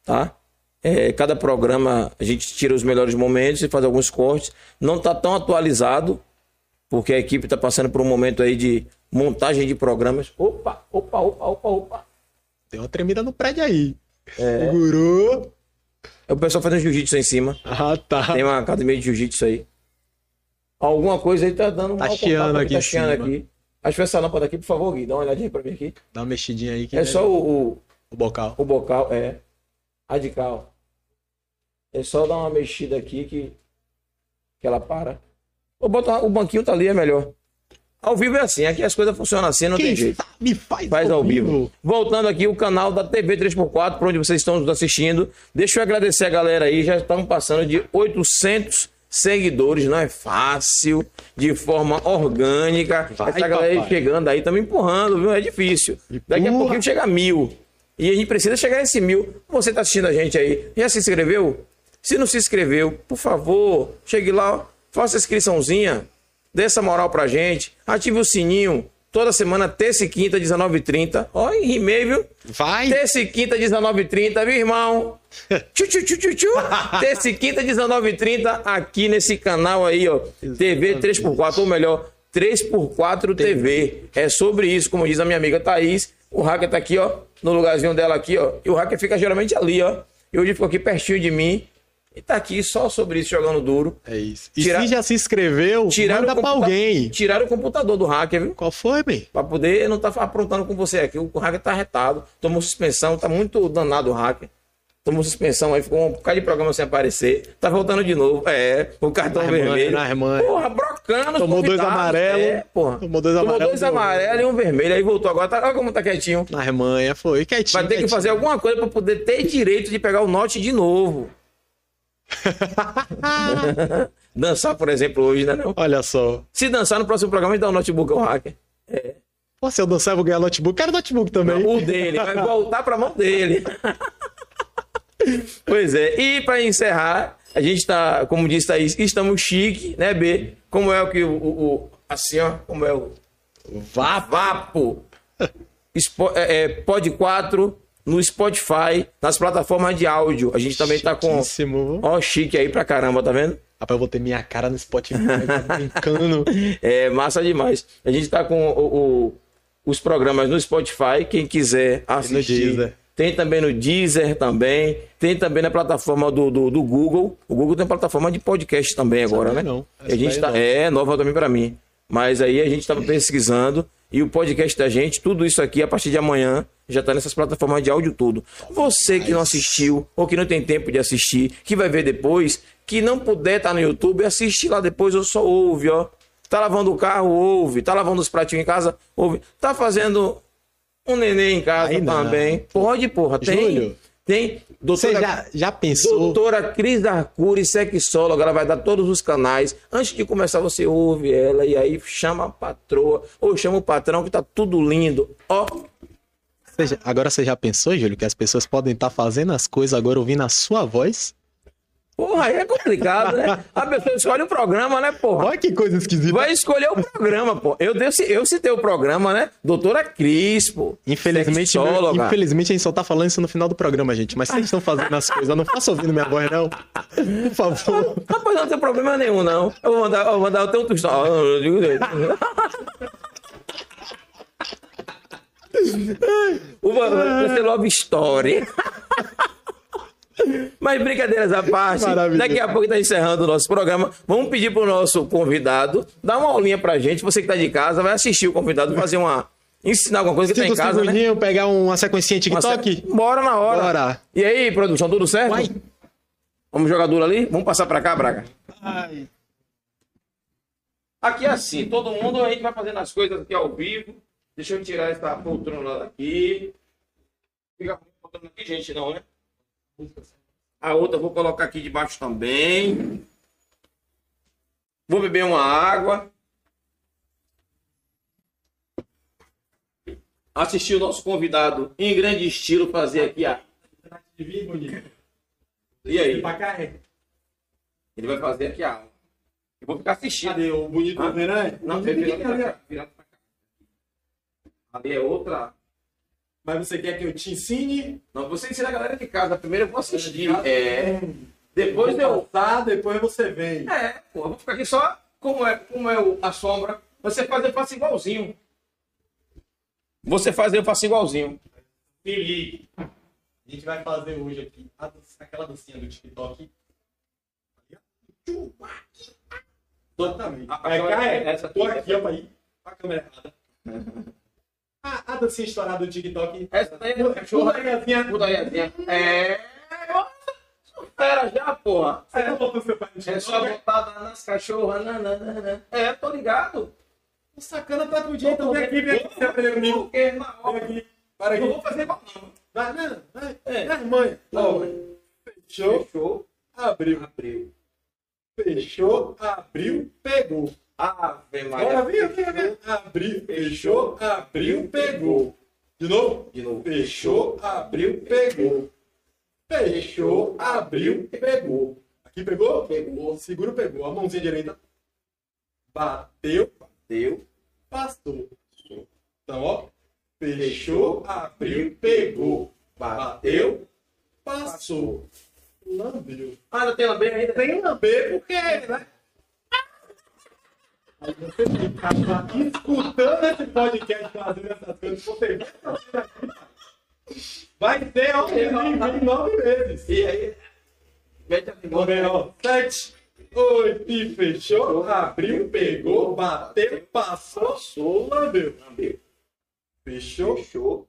tá? É, cada programa a gente tira os melhores momentos e faz alguns cortes. Não está tão atualizado, porque a equipe está passando por um momento aí de montagem de programas. Opa, opa, opa, opa, opa. Tem uma tremida no prédio aí. É. Guru. É o pessoal fazendo jiu-jitsu em cima. Ah, tá. Tem uma academia de jiu-jitsu aí. Alguma coisa aí tá dando tá chiando aqui, tá chiando aqui. Acho que essa lâmpada aqui, por favor, Gui, dá uma olhadinha pra mim aqui. Dá uma mexidinha aí. é só o, o, o. bocal. O bocal, é. A de cal. É só dar uma mexida aqui que. Que ela para. Ou bota, o banquinho tá ali, é melhor. Ao vivo é assim, aqui as coisas funcionam assim, não Quem tem jeito. Me faz, faz ao vivo. vivo. Voltando aqui, o canal da TV 3x4, por onde vocês estão nos assistindo. Deixa eu agradecer a galera aí, já estamos passando de 800 seguidores, não é fácil, de forma orgânica. Vai, Essa galera papai. chegando aí, estamos empurrando, viu? É difícil. Daqui a pouquinho chega a mil. E a gente precisa chegar a esse mil. Você está assistindo a gente aí, já se inscreveu? Se não se inscreveu, por favor, chegue lá, faça a inscriçãozinha, dê essa moral pra gente, ative o sininho, Toda semana, terça e quinta, 19h30. Ó, rimei, viu? Vai! Terça e quinta, 19h30, viu, irmão? tchu, tchu, tchu, tchu, tchu. terça e quinta, 19h30, aqui nesse canal aí, ó. TV 3x4, ou melhor, 3x4 TV. É sobre isso, como diz a minha amiga Thaís. O hacker tá aqui, ó, no lugarzinho dela aqui, ó. E o hacker fica geralmente ali, ó. E hoje ficou aqui pertinho de mim. E tá aqui só sobre isso jogando duro. É isso. E Tirar... se já se inscreveu, manda pra alguém. Tiraram o computador do hacker, viu? Qual foi, bem? Pra poder não tá aprontando com você aqui. O hacker tá retado, tomou suspensão, tá muito danado o hacker. Tomou suspensão aí, ficou um bocado de programa sem aparecer. Tá voltando de novo. É, o cartão na vermelho. Na irmã. Porra, brocando. Tomou dois amarelos. É, porra. Tomou dois amarelos. Tomou dois amarelos e um vermelho. Aí voltou agora. Tá, olha como tá quietinho. Na irmã, foi quietinho. Vai ter quietinho. que fazer alguma coisa pra poder ter direito de pegar o note de novo. dançar, por exemplo, hoje, né? Não? Olha só. Se dançar no próximo programa, a gente dá um notebook ao hacker. É. Pô, se eu dançar, eu vou ganhar notebook. Quero notebook também. Não, o dele, vai voltar pra mão dele. pois é. E para encerrar, a gente tá, como disse Thaís, estamos chique, né, B? Como é o que o, o, assim, ó, como é o Vapo. Expo, é, é, Pod 4 no Spotify, nas plataformas de áudio. A gente também tá com. Ó, chique aí pra caramba, tá vendo? Rapaz, eu vou ter minha cara no Spotify, tá brincando. É, massa demais. A gente tá com o, o, os programas no Spotify, quem quiser assistir. Tem também no Deezer também. Tem também na plataforma do, do, do Google. O Google tem plataforma de podcast também agora, né? Não. a gente tá, não. É, nova também para mim. Mas aí a gente estava pesquisando e o podcast da gente, tudo isso aqui, a partir de amanhã, já está nessas plataformas de áudio tudo. Você que não assistiu ou que não tem tempo de assistir, que vai ver depois, que não puder estar tá no YouTube, assiste lá depois ou só ouve, ó. Tá lavando o carro, ouve. Tá lavando os pratinhos em casa, ouve. Tá fazendo um neném em casa Aí também. Não. Pode, porra. Tem. Júlio. Tem. Doutora, Você já, já pensou? Doutora Cris Arcuri, sexóloga, ela vai dar todos os canais. Antes de começar, você ouve ela e aí chama a patroa ou chama o patrão que tá tudo lindo. Ó. agora você já pensou, Júlio, que as pessoas podem estar tá fazendo as coisas agora ouvindo a sua voz? Porra, aí é complicado, né? A pessoa escolhe o programa, né, porra? Olha que coisa esquisita. Vai escolher o programa, pô. Eu, eu citei o programa, né? Doutora Cris, pô. Infelizmente, infelizmente a gente só tá falando isso no final do programa, gente. Mas vocês estão fazendo as coisas, não faça ouvindo minha voz, não. Por favor. Rapaz, não tem problema nenhum, não. Eu vou mandar, eu vou mandar o teu texto. Eu digo Love Story. Mas brincadeiras à parte, daqui a pouco está encerrando o nosso programa. Vamos pedir para o nosso convidado dar uma aulinha para gente. Você que está de casa, vai assistir o convidado, fazer uma. Ensinar alguma coisa que está em casa, né? pegar uma sequencinha TikTok? Se... Bora na hora. Bora. E aí, produção, tudo certo? Vai. Vamos jogar duro ali? Vamos passar para cá, Braga? Aqui é assim, todo mundo a gente vai fazendo as coisas aqui ao vivo. Deixa eu tirar essa poltrona daqui. Fica poltrona aqui, gente, não, né? A outra vou colocar aqui debaixo também. Vou beber uma água. Assistir o nosso convidado em grande estilo fazer aqui a. E aí? Ele vai fazer aqui a. Eu vou ficar assistindo. Cadê o bonito ah? Renan? Não, virado pra cá. Virado pra cá. Ali é outra. Mas você quer que eu te ensine? Não, você ensina a galera de casa. Primeiro eu vou assistir. É. Depois eu. Tá, depois você vem. É, pô, eu vou ficar aqui só como é, como é a sombra. Você faz, eu faço igualzinho. Você faz, eu faço igualzinho. Felipe. A gente vai fazer hoje aqui aquela dancinha do TikTok. Exatamente. É, é, essa, tô aqui, ó, aí. A câmera errada. A, a dancinha estourada do TikTok. Essa daí é putaiazinha. Putaiazinha. É. Espera já, porra. Você é. não botou seu pai no TikTok? É só botada nas cachorras. Nananana. É, tô ligado. O sacana tá com jeito. Vem aqui, vem aqui. Aprendeu comigo. Porque na hora. Vem aqui. Para aqui. Não vou fazer igual não. Vai, não. Vai. É. Vai, mãe. Fechou. Fechou. Abriu. Abriu. Fechou. Abriu. Pegou. Ave Maria. Bora, vem, Abriu, fechou, abriu, pegou. De novo? De novo. Fechou, abriu, pegou. Fechou, abriu, pegou. Aqui pegou? Pegou. Segura, pegou. A mãozinha direita. Bateu. Bateu. Passou. Então, ó. Fechou, abriu, pegou. Bateu. Passou. Lambeu. Ah, não tem lamber ainda? Tem lamber porque, né? Aí você escutando esse podcast fazendo essas coisas, você vai ter ó, em nove meses. E aí? Ver, ó. Sete, oito, e fechou, abriu, pegou, bateu, passou, passou, lambeu. Fechou, fechou,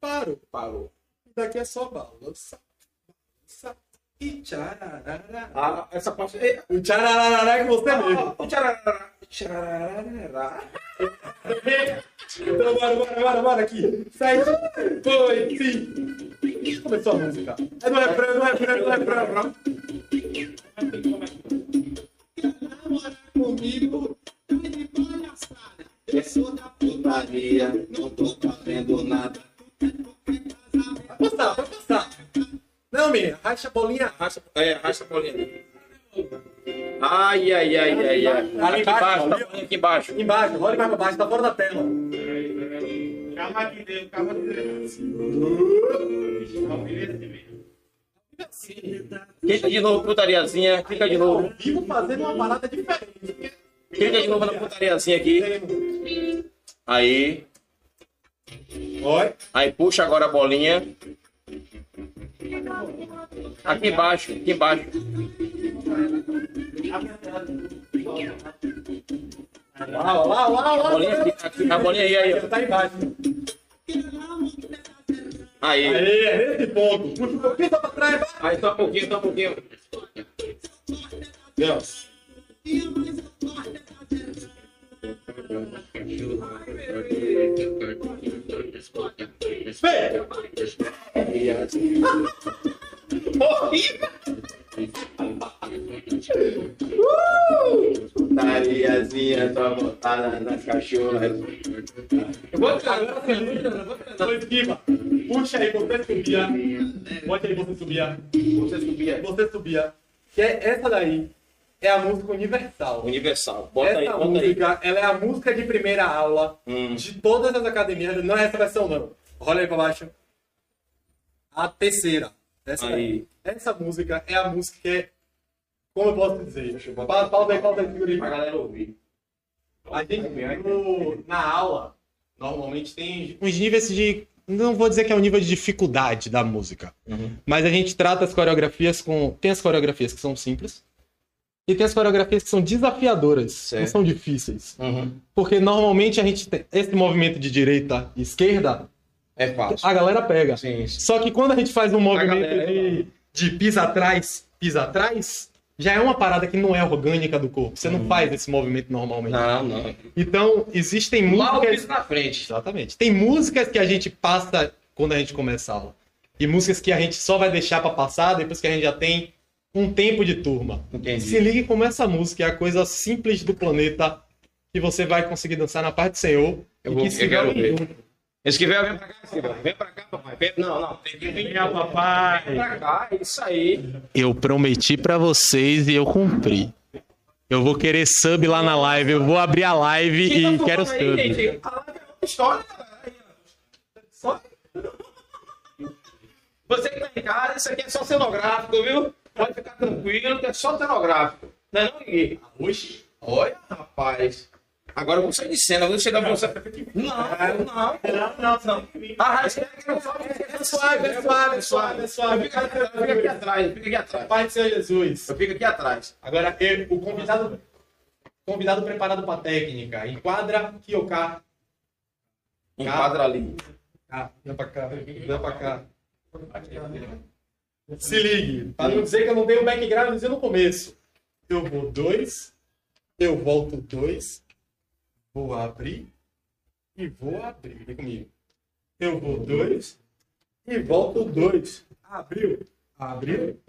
parou. Parou. E daqui é só balança, balança e tchararara. Ah, essa parte. O tchararara é que você mesmo. O tchararara. Tchararara. Então, bora, bora, bora, bora aqui. Sete, oito, cinco. Começou a música. É do refrão, é do refrão, é do refrão. Namora comigo, tá de palhaçada. Eu sou da putaria, não tô fazendo nada. Vai passar, vai passar. Não, menina, racha a bolinha. Racha, é, racha a bolinha. Ai, ai, ai, ai, ai. Ali aqui embaixo, tá aqui embaixo. Embaixo, olha mais pra baixo, tá fora da tela. Calma aqui dentro, calma aqui dentro. Clica de novo, putariazinha. Clica de novo. Vivo fazendo uma parada diferente. Clica de novo na putariazinha aqui. Aí. Oi. Aí puxa agora a bolinha. Aqui embaixo, aqui embaixo. Lá, lá, lá, lá. A bolinha, aqui, a bolinha aí, aí. Tá embaixo. Aí. Aí, nesse ponto. Puxa um pouquinho, só pra trás. Aí, só um pouquinho, só um pouquinho. Deus. Putariazinha, só botada nas cachorras. Eu vou treinar, eu vou treinar. Esquiva. Puxa aí, você subia. Bote aí, você subia. Você subia. Você subia. Que é essa daí é a música universal. Universal. Bota essa aí, bota aí. música, ela é a música de primeira aula Hum. de todas as academias. Não é essa versão, não. Olha aí pra baixo. A terceira. Essa, Aí. essa música é a música que é. Como eu posso dizer? Pa- Pausa aí, pausa aí, segura aí. Pra galera ouvir. A gente, no- na aula, normalmente tem Uns níveis de. Não vou dizer que é o nível de dificuldade da música. Mas a gente trata as coreografias com. Tem as coreografias que são simples. E tem as coreografias que são desafiadoras. Não Certo. são difíceis. Uhum. Porque normalmente a gente tem esse movimento de direita e esquerda, É fácil. a galera pega. Sim, sim. Só que quando a gente faz um movimento galera, de, de pisa atrás, pisa atrás, já é uma parada que não é orgânica do corpo. Você não faz esse movimento normalmente. Não, não. Então, existem Lá o músicas. piso na frente. Exatamente. Tem músicas que a gente passa quando a gente começa a aula. E músicas que a gente só vai deixar pra passar depois que a gente já tem um tempo de turma. Entendi. Se ligue como essa música é a coisa simples do planeta que você vai conseguir dançar na paz do Senhor. Eu vou- que eu quero ver. junto. Esquivel, vem pra cá, Esquivel. Vem pra cá, papai. Vem- Não, não. Tem que vir. Vem, papai. Vem pra cá, é isso aí. Eu prometi pra vocês e eu cumpri. Eu vou querer sub lá na live. Eu vou abrir a live Quem e tá quero aí, sub. gente? A live é outra história, ó. Só- Você que tá em casa, isso aqui é só cenográfico, viu? Pode ficar tranquilo, que é só cenográfico. Não é não, Gui? Oxi. Olha, rapaz. Agora eu vou sair de cena, eu vou chegar pra você. Não, não. Não, não, não. Ah, é suave, é suave, é suave, é suave. Fica fica aqui atrás, fica aqui atrás. Pai do Senhor Jesus. Eu fico aqui atrás. Agora, eu- o convidado, convidado preparado para técnica. Enquadra Kyoka. Enquadra ali. Ah, vem pra cá, vem pra cá. Se ligue, para não dizer que eu não dei o background, eu dizer no começo. Eu vou dois, eu volto dois, vou abrir e vou abrir. Vem comigo. Eu vou dois e volto dois. Abriu, abriu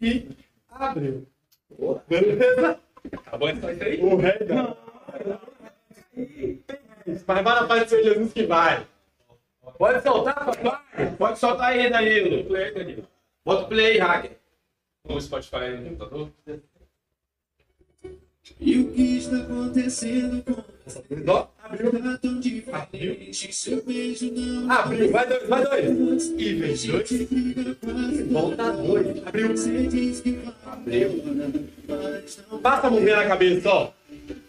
e abriu. Beleza? Tá bom isso aí? O rei da... Mas vai na paz do Senhor Jesus que vai. Pode soltar, papai. Pode soltar aí, Danilo. Play, Danilo. Bota o play aí, hacker. No Spotify no computador. E o que está acontecendo com Ó, tá tão diferente? Seu beijo não Abriu, vai dois, vai dois. E dois. Volta dois. Abriu. Não Passa a mãozinha na cabeça, ó.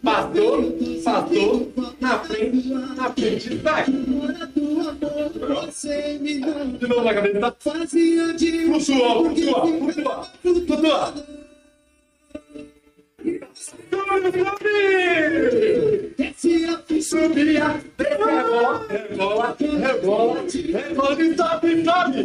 Passou, passou, na frente, na frente, vai. De novo na cabeça, tá? Flutua, flutua, flutua, flutua. Subia, rebola, rebola, rebola, rebola e sobe, sobe!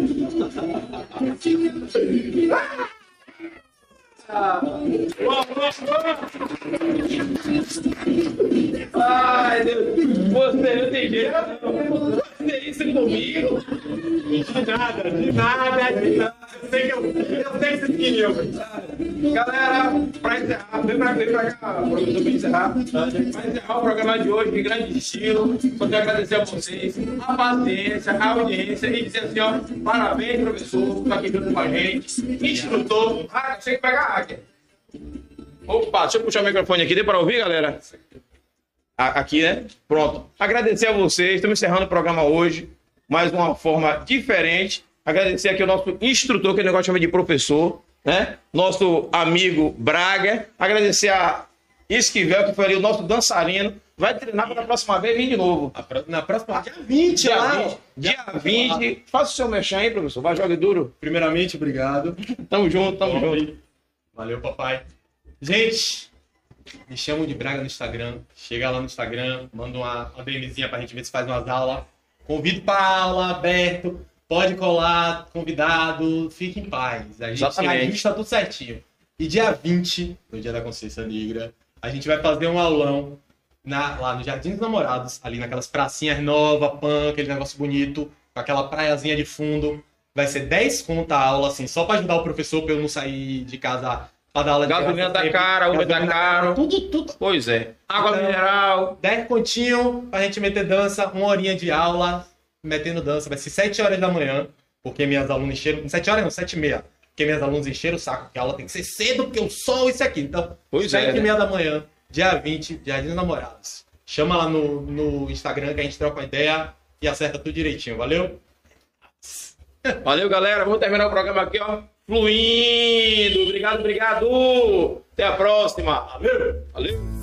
Ai, Deus. Você não tem jeito. Você isso comigo. De nada, de nada, de nada. Eu sei que eu, eu sei que vocês queriam. Galera, pra encerrar, vem pra, vem pra cá, professor, pra encerrar. Pra encerrar o programa de hoje, de grande estilo. Só quero agradecer a vocês a paciência, a audiência e dizer assim, ó, parabéns, professor, por estar aqui junto com a gente. Instrutor, ah, chega que pegar hacker. Opa, deixa eu puxar o microfone aqui, deu para ouvir, galera? Aqui, né? Pronto. Agradecer a vocês, estamos encerrando o programa hoje, mais uma forma diferente. Agradecer aqui o nosso instrutor, que o negócio chama de professor, né? Nosso amigo Braga. Agradecer a Esquivel, que foi ali o nosso dançarino. Vai treinar para a próxima vez vir de novo. Na próxima, dia 20, Dia lá. 20. Dia 20. Faça o seu mexão aí, professor. Vai, jogue duro. Primeiramente, obrigado. Tamo junto, tamo junto. Valeu, papai. Gente, me chamam de Braga no Instagram. Chega lá no Instagram, manda uma, uma DMzinha pra gente ver se faz umas aulas. Convido pra aula, aberto. Pode colar, convidado, fique em paz. A gente Exatamente. a gente tá tudo certinho. E dia 20, no dia da consciência negra, a gente vai fazer um aulão na, lá no Jardim dos Namorados, ali naquelas pracinhas novas, pan, aquele negócio bonito, com aquela praiazinha de fundo. Vai ser 10 conta a aula, assim, só pra ajudar o professor pra eu não sair de casa pra dar aula Gasolina tá cara, Uber tá Gasolina caro. Tudo, tudo. Pois é. Água Então, mineral. 10 continho pra gente meter dança, uma horinha de aula, metendo dança. Vai ser 7 horas da manhã, porque minhas alunas encheram. 7 horas não, 7 e meia. Porque minhas alunas encheram o saco, porque a aula tem que ser cedo, porque o sol, isso aqui. Então, Pois 7 é, e né? meia da manhã, dia 20, Jardim dos Namorados. Chama lá no, no Instagram que a gente troca uma ideia e acerta tudo direitinho, valeu? Valeu, galera. Vamos terminar o programa aqui, ó. Fluindo. Obrigado, obrigado. Até a próxima. Valeu. Valeu.